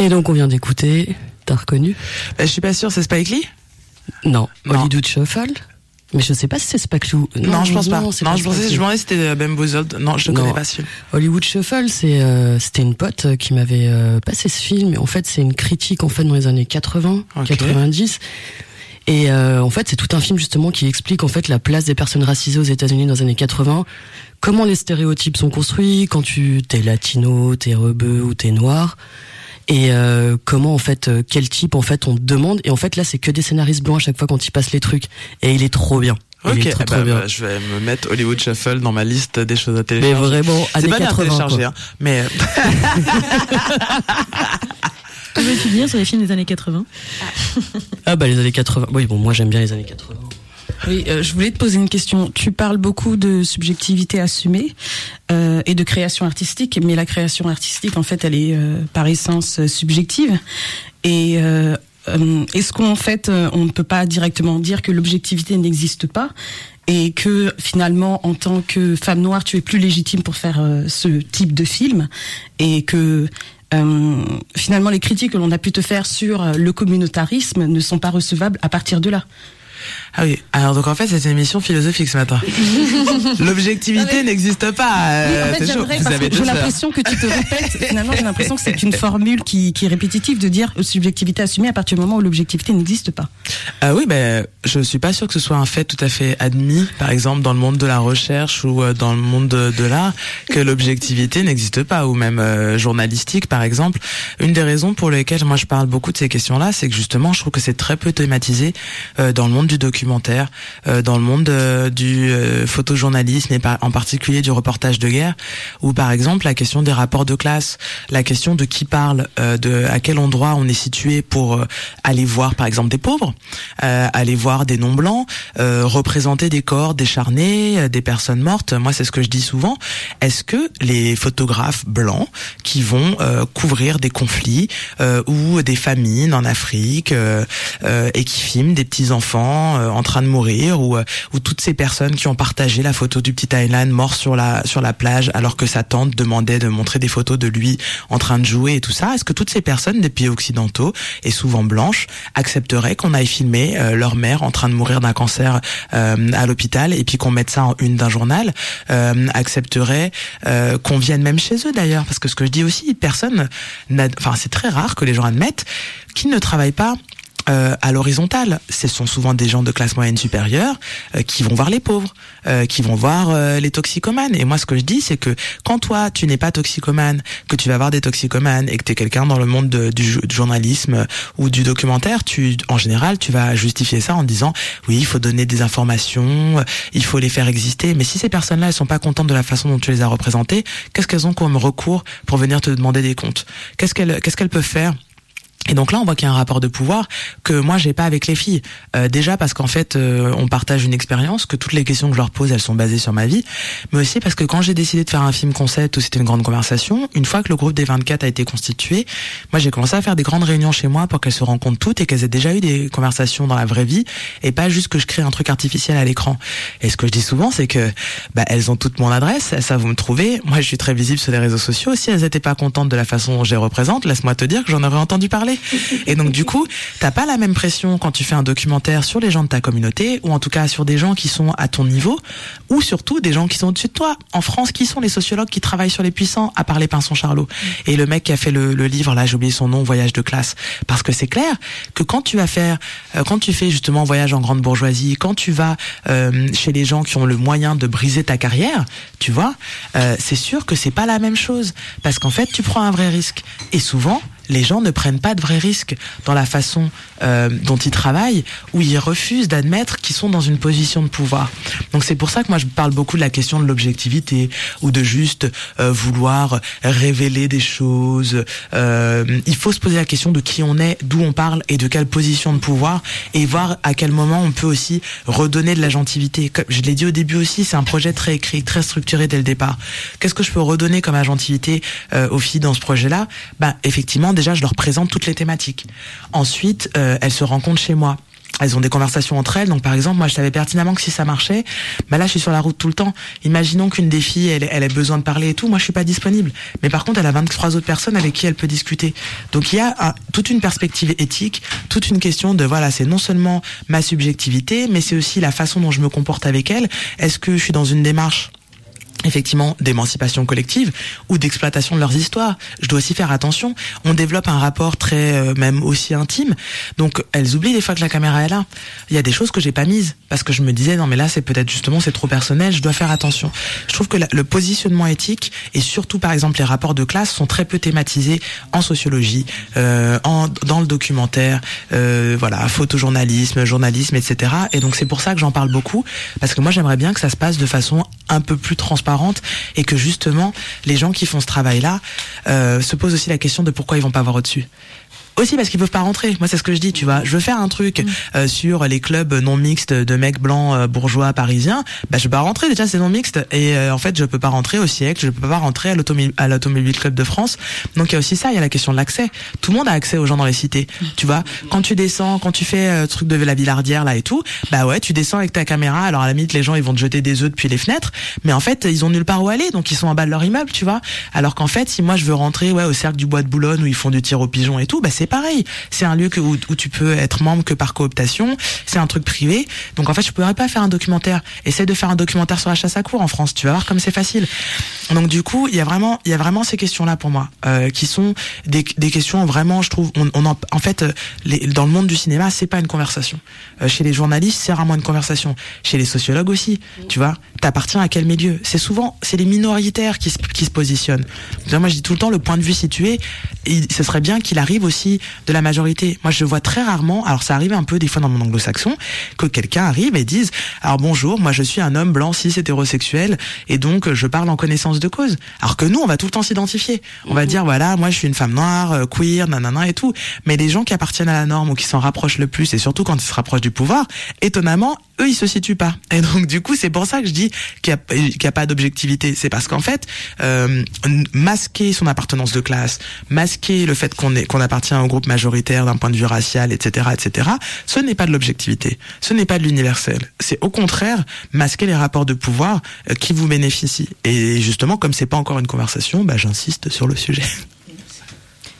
Et donc on vient d'écouter, t'as reconnu Bah, je suis pas sûre, c'est Spike Lee? Non, Non. Hollywood Shuffle. Mais je sais pas si c'est Spike Lee. Non, je pense pas. Non, je Spike pensais, je me demandais si c'était euh, Bamboozled. Non, je ne Non. connais pas ce film. Hollywood Shuffle, c'est euh, c'était une pote euh, qui m'avait euh, passé ce film. En fait, c'est une critique en fait dans les années 80, Ok. 90. Et euh, en fait, c'est tout un film justement qui explique en fait la place des personnes racisées aux États-Unis dans les années 80, comment les stéréotypes sont construits quand tu t'es latino, t'es rebeu ou t'es noir. Et euh, comment en fait euh, quel type en fait on te demande et en fait là c'est que des scénaristes blancs à chaque fois quand ils passent les trucs et il est trop bien. Il Ok, est trop, eh trop ben, bien. bah, je vais me mettre Hollywood Shuffle dans ma liste des choses à télécharger. vraiment, c'est pas bien 80, téléchargé, quoi. hein, mais [LAUGHS] Que veux-tu dire sur les films des années 80 Ah bah les années 80. Oui bon moi j'aime bien les années 80. Oui, euh, je voulais te poser une question. Tu parles beaucoup de subjectivité assumée euh, et de création artistique, mais la création artistique, en fait, elle est euh, par essence euh, subjective. Et euh, euh, est-ce qu'en fait, on ne peut pas directement dire que l'objectivité n'existe pas et que finalement, en tant que femme noire, tu es plus légitime pour faire ce type de film et que euh, finalement, les critiques que l'on a pu te faire sur le communautarisme ne sont pas recevables à partir de là? Ah oui, alors donc en fait c'est une émission philosophique ce matin. [LAUGHS] L'objectivité n'existe pas. Oui, euh, en fait, chaud. j'aimerais Vous avez j'ai l'impression que tu te répètes. [LAUGHS] Finalement, j'ai l'impression que c'est une formule qui, qui est répétitive de dire subjectivité assumée à partir du moment où l'objectivité n'existe pas. Ah oui, ben je suis pas sûr que ce soit un fait tout à fait admis, par exemple dans le monde de la recherche ou euh, dans le monde de, de l'art, que l'objectivité [LAUGHS] n'existe pas, ou même euh, journalistique, par exemple. Une des raisons pour lesquelles moi je parle beaucoup de ces questions-là, c'est que justement je trouve que c'est très peu thématisé euh, dans le monde du documentaire, euh, dans le monde euh, du euh, photojournalisme et en particulier du reportage de guerre, où par exemple la question des rapports de classe, la question de qui parle, de à quel endroit on est situé pour aller voir par exemple des pauvres, aller voir des non blancs, représenter des corps décharnés, des personnes mortes. Moi c'est ce que je dis souvent. Est-ce que les photographes blancs qui vont couvrir des conflits ou des famines en Afrique et qui filment des petits enfants euh, en train de mourir ou, euh, ou toutes ces personnes qui ont partagé la photo du petit Aylan mort sur la sur la plage alors que sa tante demandait de montrer des photos de lui en train de jouer et tout ça. Est-ce que toutes ces personnes des pays occidentaux et souvent blanches accepteraient qu'on aille filmer euh, leur mère en train de mourir d'un cancer à l'hôpital et puis qu'on mette ça en une d'un journal Accepteraient qu'on vienne même chez eux d'ailleurs? Parce que ce que je dis aussi personne enfin c'est très rare que les gens admettent qu'ils ne travaillent pas euh, à l'horizontale. Ce sont souvent des gens de classe moyenne supérieure euh, qui vont voir les pauvres, euh, qui vont voir les toxicomanes. Et moi, ce que je dis, c'est que quand toi, tu n'es pas toxicomane, que tu vas voir des toxicomanes et que tu es quelqu'un dans le monde du, journalisme ou du documentaire, tu, en général, tu vas justifier ça en disant, oui, il faut donner des informations, il faut les faire exister. Mais si ces personnes-là, elles sont pas contentes de la façon dont tu les as représentées, qu'est-ce qu'elles ont comme recours pour venir te demander des comptes? Qu'est-ce qu'elles, qu'est-ce qu'elles peuvent faire et donc là, on voit qu'il y a un rapport de pouvoir que moi j'ai pas avec les filles. Euh, déjà parce qu'en fait, euh, on partage une expérience, que toutes les questions que je leur pose, elles sont basées sur ma vie, mais aussi parce que quand j'ai décidé de faire un film concept où c'était une grande conversation, une fois que le groupe des 24 a été constitué, moi j'ai commencé à faire des grandes réunions chez moi pour qu'elles se rencontrent toutes et qu'elles aient déjà eu des conversations dans la vraie vie et pas juste que je crée un truc artificiel à l'écran. Et ce que je dis souvent, c'est que bah, elles ont toutes mon adresse, elles savent où me trouver. Moi, je suis très visible sur les réseaux sociaux. Si elles étaient pas contentes de la façon dont je les représente, laisse-moi te dire que j'en aurais entendu parler. Et donc du coup, t'as pas la même pression quand tu fais un documentaire sur les gens de ta communauté, ou en tout cas sur des gens qui sont à ton niveau, ou surtout des gens qui sont au-dessus de toi. En France, qui sont les sociologues qui travaillent sur les puissants, à part les Pinson Charlot Et le mec qui a fait le, livre, là j'ai oublié son nom, Voyage de classe. Parce que c'est clair que quand tu vas faire, euh, quand tu fais justement voyage en grande bourgeoisie, quand tu vas euh, chez les gens qui ont le moyen de briser ta carrière, tu vois, euh, c'est sûr que c'est pas la même chose. Parce qu'en fait, tu prends un vrai risque. Et souvent, les gens ne prennent pas de vrais risques dans la façon euh, dont ils travaillent, ou ils refusent d'admettre qu'ils sont dans une position de pouvoir. Donc c'est pour ça que moi je parle beaucoup de la question de l'objectivité, ou de juste euh, vouloir révéler des choses. Euh, il faut se poser la question de qui on est, d'où on parle, et de quelle position de pouvoir, et voir à quel moment on peut aussi redonner de la gentilité. Comme je l'ai dit au début aussi, c'est un projet très écrit, très structuré dès le départ. Qu'est-ce que je peux redonner comme agentivité aux filles dans ce projet-là? Ben effectivement déjà, je leur présente toutes les thématiques. Ensuite, euh, elles se rencontrent chez moi elles ont des conversations entre elles. Donc par exemple, moi je savais pertinemment que si ça marchait, bah là je suis sur la route tout le temps. Imaginons qu'une des filles, elle, elle a besoin de parler et tout, moi je suis pas disponible. Mais par contre, elle a 23 autres personnes avec qui elle peut discuter. Donc il y a toute une perspective éthique, toute une question de voilà, c'est non seulement ma subjectivité, mais c'est aussi la façon dont je me comporte avec elle. Est-ce que je suis dans une démarche effectivement d'émancipation collective ou d'exploitation de leurs histoires. Je dois aussi faire attention. On développe un rapport très euh, même aussi intime. Donc elles oublient des fois que la caméra est là. Il y a des choses que j'ai pas mises parce que je me disais non mais là c'est peut-être justement c'est trop personnel, je dois faire attention. Je trouve que le positionnement éthique et surtout par exemple les rapports de classe sont très peu thématisés en sociologie, euh, en, dans le documentaire, euh, voilà, photojournalisme, journalisme, etc. Et donc c'est pour ça que j'en parle beaucoup parce que moi j'aimerais bien que ça se passe de façon un peu plus transparente et que justement les gens qui font ce travail-là euh, se posent aussi la question de pourquoi ils vont pas voir au-dessus aussi parce qu'ils peuvent pas rentrer. Moi, c'est ce que je dis, tu vois. Je veux faire un truc mm. euh, sur les clubs non mixtes de mecs blancs euh, bourgeois parisiens. Bah, je peux pas rentrer. Déjà, c'est non mixte. Et euh, en fait, je peux pas rentrer au siècle. Je peux pas rentrer à l'automobile club de France. Donc, il y a aussi ça. Il y a la question de l'accès. Tout le monde a accès aux gens dans les cités. Mm. Tu vois. Quand tu descends, quand tu fais truc de la Villardière là et tout, bah ouais, tu descends avec ta caméra. Alors à la limite, les gens ils vont te jeter des œufs depuis les fenêtres. Mais en fait, ils ont nulle part où aller. Donc, ils sont en bas de leur immeuble, tu vois. Alors qu'en fait, si moi je veux rentrer, ouais, au cercle du bois de Boulogne où ils font du tir aux pigeons et tout, bah c'est pareil. C'est un lieu où, tu peux être membre que par cooptation. C'est un truc privé. Donc en fait, je pourrais pas faire un documentaire. Essaie de faire un documentaire sur la chasse à cour en France. Tu vas voir comme c'est facile. Donc du coup, il y a vraiment, il y a vraiment ces questions-là pour moi, euh, qui sont des, questions vraiment, je trouve, on, en, fait, euh, dans le monde du cinéma, c'est pas une conversation. Euh, chez les journalistes, c'est rarement une conversation. Chez les sociologues aussi, tu vois. T'appartiens à quel milieu? C'est souvent, c'est les minoritaires qui se, qui se positionnent. Moi, je dis tout le temps, le point de vue situé, ce serait bien qu'il arrive aussi de la majorité. Moi, je vois très rarement, alors ça arrive un peu des fois dans mon anglo-saxon, que quelqu'un arrive et dise, alors bonjour, moi je suis un homme blanc, cis, hétérosexuel, et donc je parle en connaissance de cause. Alors que nous, on va tout le temps s'identifier. On va mhm. dire, voilà, moi je suis une femme noire, euh, queer, nanana et tout. Mais les gens qui appartiennent à la norme ou qui s'en rapprochent le plus, et surtout quand ils se rapprochent du pouvoir, étonnamment, eux ils se situent pas. Et donc du coup c'est pour ça que je dis qu'il n'y a, pas d'objectivité. C'est parce qu'en fait euh, masquer son appartenance de classe, masquer le fait qu'on qu'on appartient au groupe majoritaire d'un point de vue racial, etc., etc. Ce n'est pas de l'objectivité. Ce n'est pas de l'universel. C'est au contraire masquer les rapports de pouvoir euh, qui vous bénéficient. Et justement comme c'est pas encore une conversation, bah, j'insiste sur le sujet.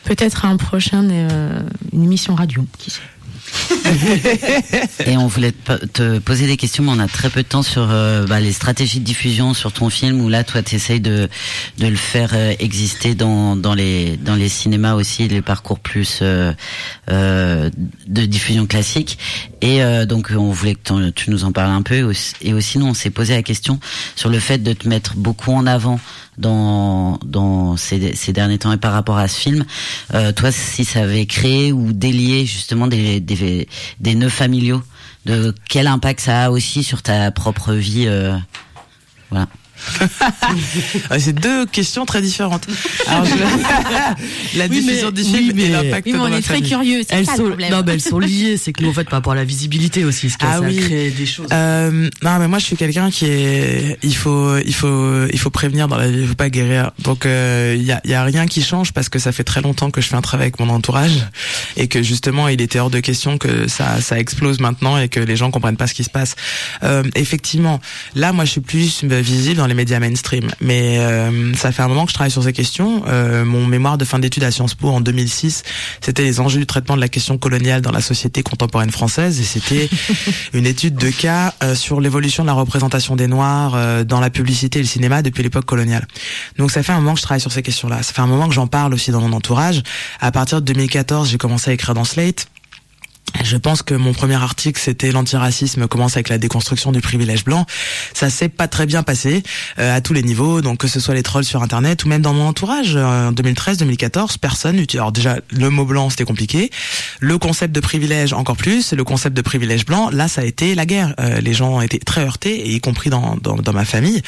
Peut-être un prochain euh, une émission radio. [LAUGHS] et on voulait te poser des questions, mais on a très peu de temps sur euh, bah, les stratégies de diffusion sur ton film, où là, toi, tu essayes de, de le faire euh, exister dans, dans, les, dans les cinémas aussi, les parcours plus euh, euh de diffusion classique. Et donc, on voulait que tu nous en parles un peu. Et aussi, nous, on s'est posé la question sur le fait de te mettre beaucoup en avant dans dans ces, ces derniers temps et par rapport à ce film, euh, toi si ça avait créé ou délié justement des des, des nœuds familiaux, de quel impact ça a aussi sur ta propre vie, euh, voilà. C'est deux questions très différentes. Alors, [LAUGHS] la diffusion des films et l'impact oui, mais on est très curieux. Elles sont, non, mais elles sont liées. C'est que nous, en fait, par rapport à la visibilité aussi, ce ah ça oui. crée des choses. Euh, non, mais moi, je suis quelqu'un qui est. Il faut, il faut, il faut prévenir dans la vie. Il faut pas guérir. Donc, il euh, y a, y a rien qui change parce que ça fait très longtemps que je fais un travail avec mon entourage et que justement, il était hors de question que ça, ça explose maintenant et que les gens comprennent pas ce qui se passe. Euh, effectivement, là, moi, je suis plus visible dans les médias mainstream. Mais euh, ça fait un moment que je travaille sur ces questions. Euh, mon mémoire de fin d'études à Sciences Po en 2006, c'était les enjeux du traitement de la question coloniale dans la société contemporaine française, et c'était [LAUGHS] une étude de cas euh, sur l'évolution de la représentation des Noirs dans la publicité et le cinéma depuis l'époque coloniale. Donc ça fait un moment que je travaille sur ces questions-là. Ça fait un moment que j'en parle aussi dans mon entourage. À partir de 2014, j'ai commencé à écrire dans Slate. Je pense que mon premier article, c'était l'antiracisme commence avec la déconstruction du privilège blanc. Ça s'est pas très bien passé euh, à tous les niveaux, donc que ce soit les trolls sur Internet ou même dans mon entourage. Euh, en 2013-2014, personne n'utilisait. Alors déjà, le mot blanc, c'était compliqué. Le concept de privilège, encore plus. Le concept de privilège blanc, là, ça a été la guerre. Euh, les gens étaient très heurtés, y compris dans, dans, dans ma famille.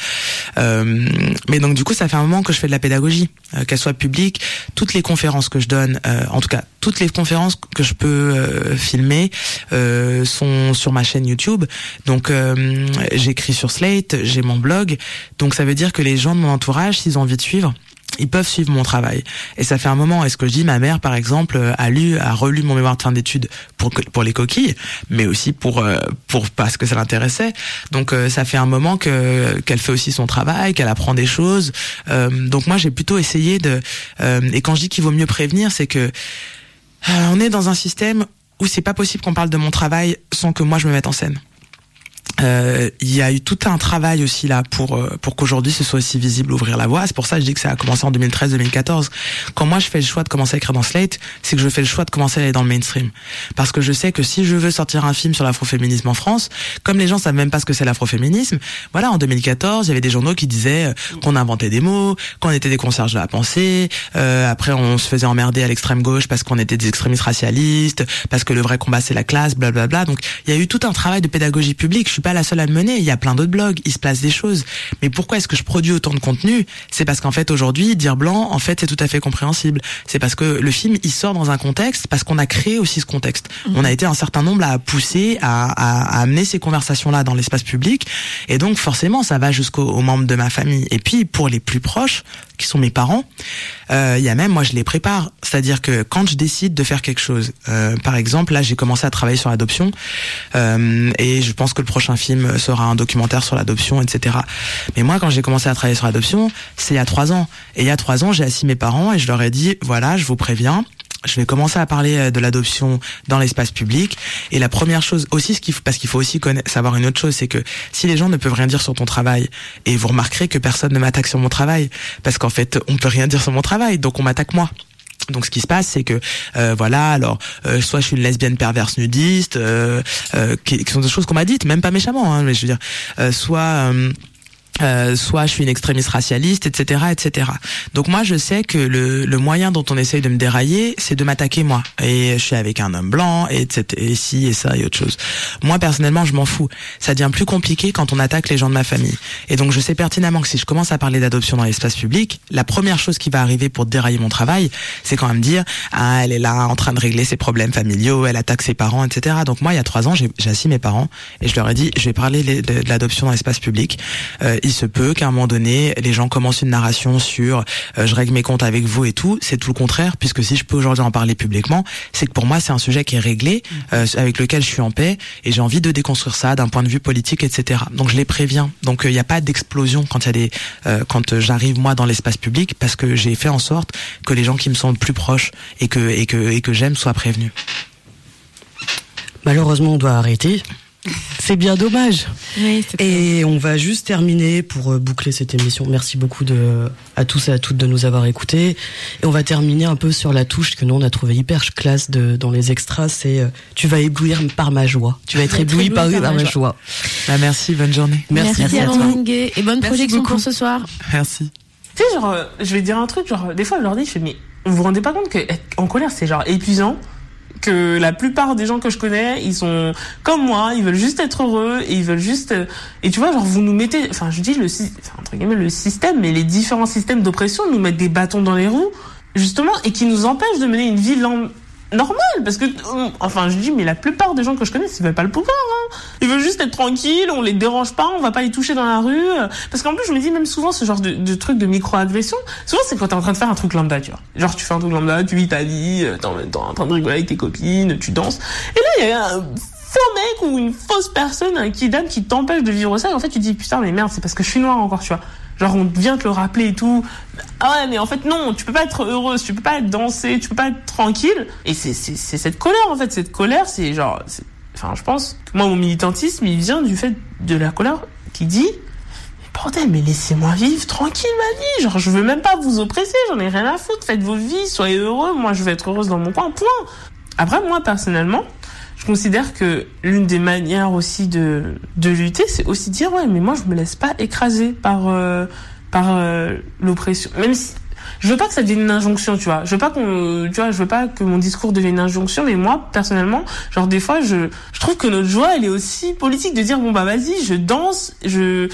mais donc, du coup, ça fait un moment que je fais de la pédagogie, qu'elle soit publique. Toutes les conférences que je donne, en tout cas, toutes les conférences que je peux filmés euh, sont sur ma chaîne YouTube. Donc euh, j'écris sur Slate, j'ai mon blog. Donc ça veut dire que les gens de mon entourage, s'ils ont envie de suivre, ils peuvent suivre mon travail. Et ça fait un moment. Est-ce que je dis, ma mère, par exemple, a lu, a relu mon mémoire de fin d'études pour pour les coquilles, mais aussi pour euh, pour parce que ça l'intéressait. Donc ça fait un moment que qu'elle fait aussi son travail, qu'elle apprend des choses. donc moi, j'ai plutôt essayé de. et quand je dis qu'il vaut mieux prévenir, c'est que on est dans un système où c'est pas possible qu'on parle de mon travail sans que moi je me mette en scène. Euh, il y a eu tout un travail aussi là pour euh, pour qu'aujourd'hui ce soit aussi visible, ouvrir la voie. C'est pour ça que je dis que ça a commencé en 2013-2014. Quand moi je fais le choix de commencer à écrire dans Slate, c'est que je fais le choix de commencer à aller dans le mainstream, parce que je sais que si je veux sortir un film sur l'afroféminisme en France, comme les gens savent même pas ce que c'est l'afroféminisme, voilà, en 2014, il y avait des journaux qui disaient euh, qu'on inventait des mots, qu'on était des concierges de la pensée. Euh, après, on se faisait emmerder à l'extrême gauche parce qu'on était des extrémistes racialistes, parce que le vrai combat c'est la classe, blablabla. Bla, bla. Donc il y a eu tout un travail de pédagogie publique. Pas la seule à le mener. Il y a plein d'autres blogs. Il se passe des choses. Mais pourquoi est-ce que je produis autant de contenu? C'est parce qu'en fait aujourd'hui, dire blanc, en fait, c'est tout à fait compréhensible. C'est parce que le film, il sort dans un contexte parce qu'on a créé aussi ce contexte. Mhm. On a été un certain nombre à pousser, à, à, à amener ces conversations-là dans l'espace public. Et donc forcément, ça va jusqu'aux membres de ma famille. Et puis pour les plus proches, qui sont mes parents, euh, il y a même moi je les prépare. C'est-à-dire que quand je décide de faire quelque chose, euh, par exemple là j'ai commencé à travailler sur l'adoption euh, et je pense que le prochain film sera un documentaire sur l'adoption, etc. Mais moi quand j'ai commencé à travailler sur l'adoption, c'est il y a trois ans. Et il y a trois ans j'ai assis mes parents et je leur ai dit voilà je vous préviens je vais commencer à parler euh, de l'adoption dans l'espace public. Et la première chose aussi, parce qu'il faut aussi savoir une autre chose, c'est que si les gens ne peuvent rien dire sur ton travail, et vous remarquerez que personne ne m'attaque sur mon travail, parce qu'en fait, on peut rien dire sur mon travail, donc on m'attaque moi. Donc ce qui se passe, c'est que euh, voilà, alors euh, soit je suis une lesbienne perverse nudiste, qui, qui, sont des choses qu'on m'a dites, même pas méchamment, hein, mais je veux dire, soit euh, soit je suis une extrémiste racialiste, etc., etc. Donc moi, je sais que le, le moyen dont on essaye de me dérailler, c'est de m'attaquer moi. Et je suis avec un homme blanc, et etc. Et ci et ça et autre chose. Moi, personnellement, je m'en fous. Ça devient plus compliqué quand on attaque les gens de ma famille. Et donc, je sais pertinemment que si je commence à parler d'adoption dans l'espace public, la première chose qui va arriver pour dérailler mon travail, c'est quand même dire ah elle est là en train de régler ses problèmes familiaux, elle attaque ses parents, etc. Donc moi, il y a trois ans, j'ai assis mes parents et je leur ai dit je vais parler de, de l'adoption dans l'espace public. Euh, il se peut qu'à un moment donné, les gens commencent une narration sur euh, je règle mes comptes avec vous et tout. C'est tout le contraire, puisque si je peux aujourd'hui en parler publiquement, c'est que pour moi, c'est un sujet qui est réglé, euh, avec lequel je suis en paix, et j'ai envie de déconstruire ça d'un point de vue politique, etc. Donc je les préviens. Donc il n'y a pas d'explosion quand il y a des, quand j'arrive moi dans l'espace public, parce que j'ai fait en sorte que les gens qui me sont le plus proches et que et que et que j'aime soient prévenus. Malheureusement, on doit arrêter. C'est bien dommage. Oui, et on va juste terminer pour euh, boucler cette émission. Merci beaucoup de, à tous et à toutes de nous avoir écoutés. Et on va terminer un peu sur la touche que nous on a trouvé hyper classe de, dans les extras. C'est euh, tu vas éblouir par ma joie. Tu vas être [LAUGHS] ébloui par, ma joie. Bah, merci, bonne journée. Merci, merci, à, toi. et bonne projection pour ce soir. Merci. Tu sais, genre, je vais dire un truc, genre, des fois je leur dis, je fais, mais vous vous rendez pas compte que être en colère c'est genre épuisant? Que la plupart des gens que je connais, ils sont comme moi, ils veulent juste être heureux et ils veulent juste et tu vois genre vous nous mettez enfin je dis le enfin, entre guillemets le système mais les différents systèmes d'oppression nous mettent des bâtons dans les roues justement et qui nous empêchent de mener une vie normal parce que euh, enfin je dis mais la plupart des gens que je connais ils veulent pas le pouvoir hein. ils veulent juste être tranquilles on les dérange pas on va pas les toucher dans la rue. Parce qu'en plus je me dis même souvent ce genre de, truc de micro-agression souvent c'est quand t'es en train de faire un truc lambda tu vois. Genre tu fais un truc lambda tu vis ta vie t'es en train de rigoler avec tes copines tu danses. Et là il y a un faux mec ou une fausse personne qui dame qui t'empêche de vivre ça. Et en fait tu te dis putain mais merde c'est parce que je suis noire encore tu vois Genre on vient te le rappeler et tout. Ah ouais, mais en fait non, tu peux pas être heureuse, tu peux pas être danser, tu peux pas être tranquille. Et c'est cette colère en fait, cette colère, c'est genre, enfin je pense, moi mon militantisme il vient du fait de la colère qui dit bordel, mais laissez-moi vivre tranquille ma vie. Genre je veux même pas vous oppresser, j'en ai rien à foutre. Faites vos vies, soyez heureux. Moi je vais être heureuse dans mon coin. Point. Après moi personnellement, je considère que l'une des manières aussi de, de lutter, c'est aussi dire ouais, mais moi je me laisse pas écraser par euh, par euh, l'oppression. Même si je veux pas que ça devienne une injonction, tu vois. Je veux pas qu'on, tu vois, je veux pas que mon discours devienne une injonction, mais moi personnellement, genre des fois, je je trouve que notre joie, elle est aussi politique de dire bon bah vas-y, je danse, je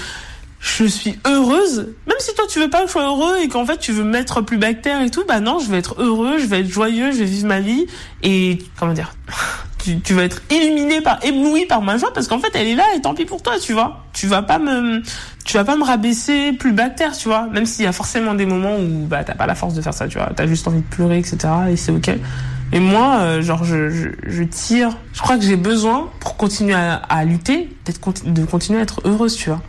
je suis heureuse, même si toi tu veux pas que je sois heureux et qu'en fait tu veux mettre plus bactère et tout, bah non, je vais être heureux, je vais être joyeux, je vais vivre ma vie et comment dire, tu, vas être illuminé par, ébloui par ma joie parce qu'en fait elle est là et tant pis pour toi, tu vois. Tu vas pas me, tu vas pas me rabaisser plus bactère, tu vois. Même s'il y a forcément des moments où bah t'as pas la force de faire ça, tu vois. T'as juste envie de pleurer, etc. Et c'est ok. Et moi, euh, genre, je, je, je, tire. Je crois que j'ai besoin pour continuer à, à lutter, d'être, de continuer à être heureuse, tu vois.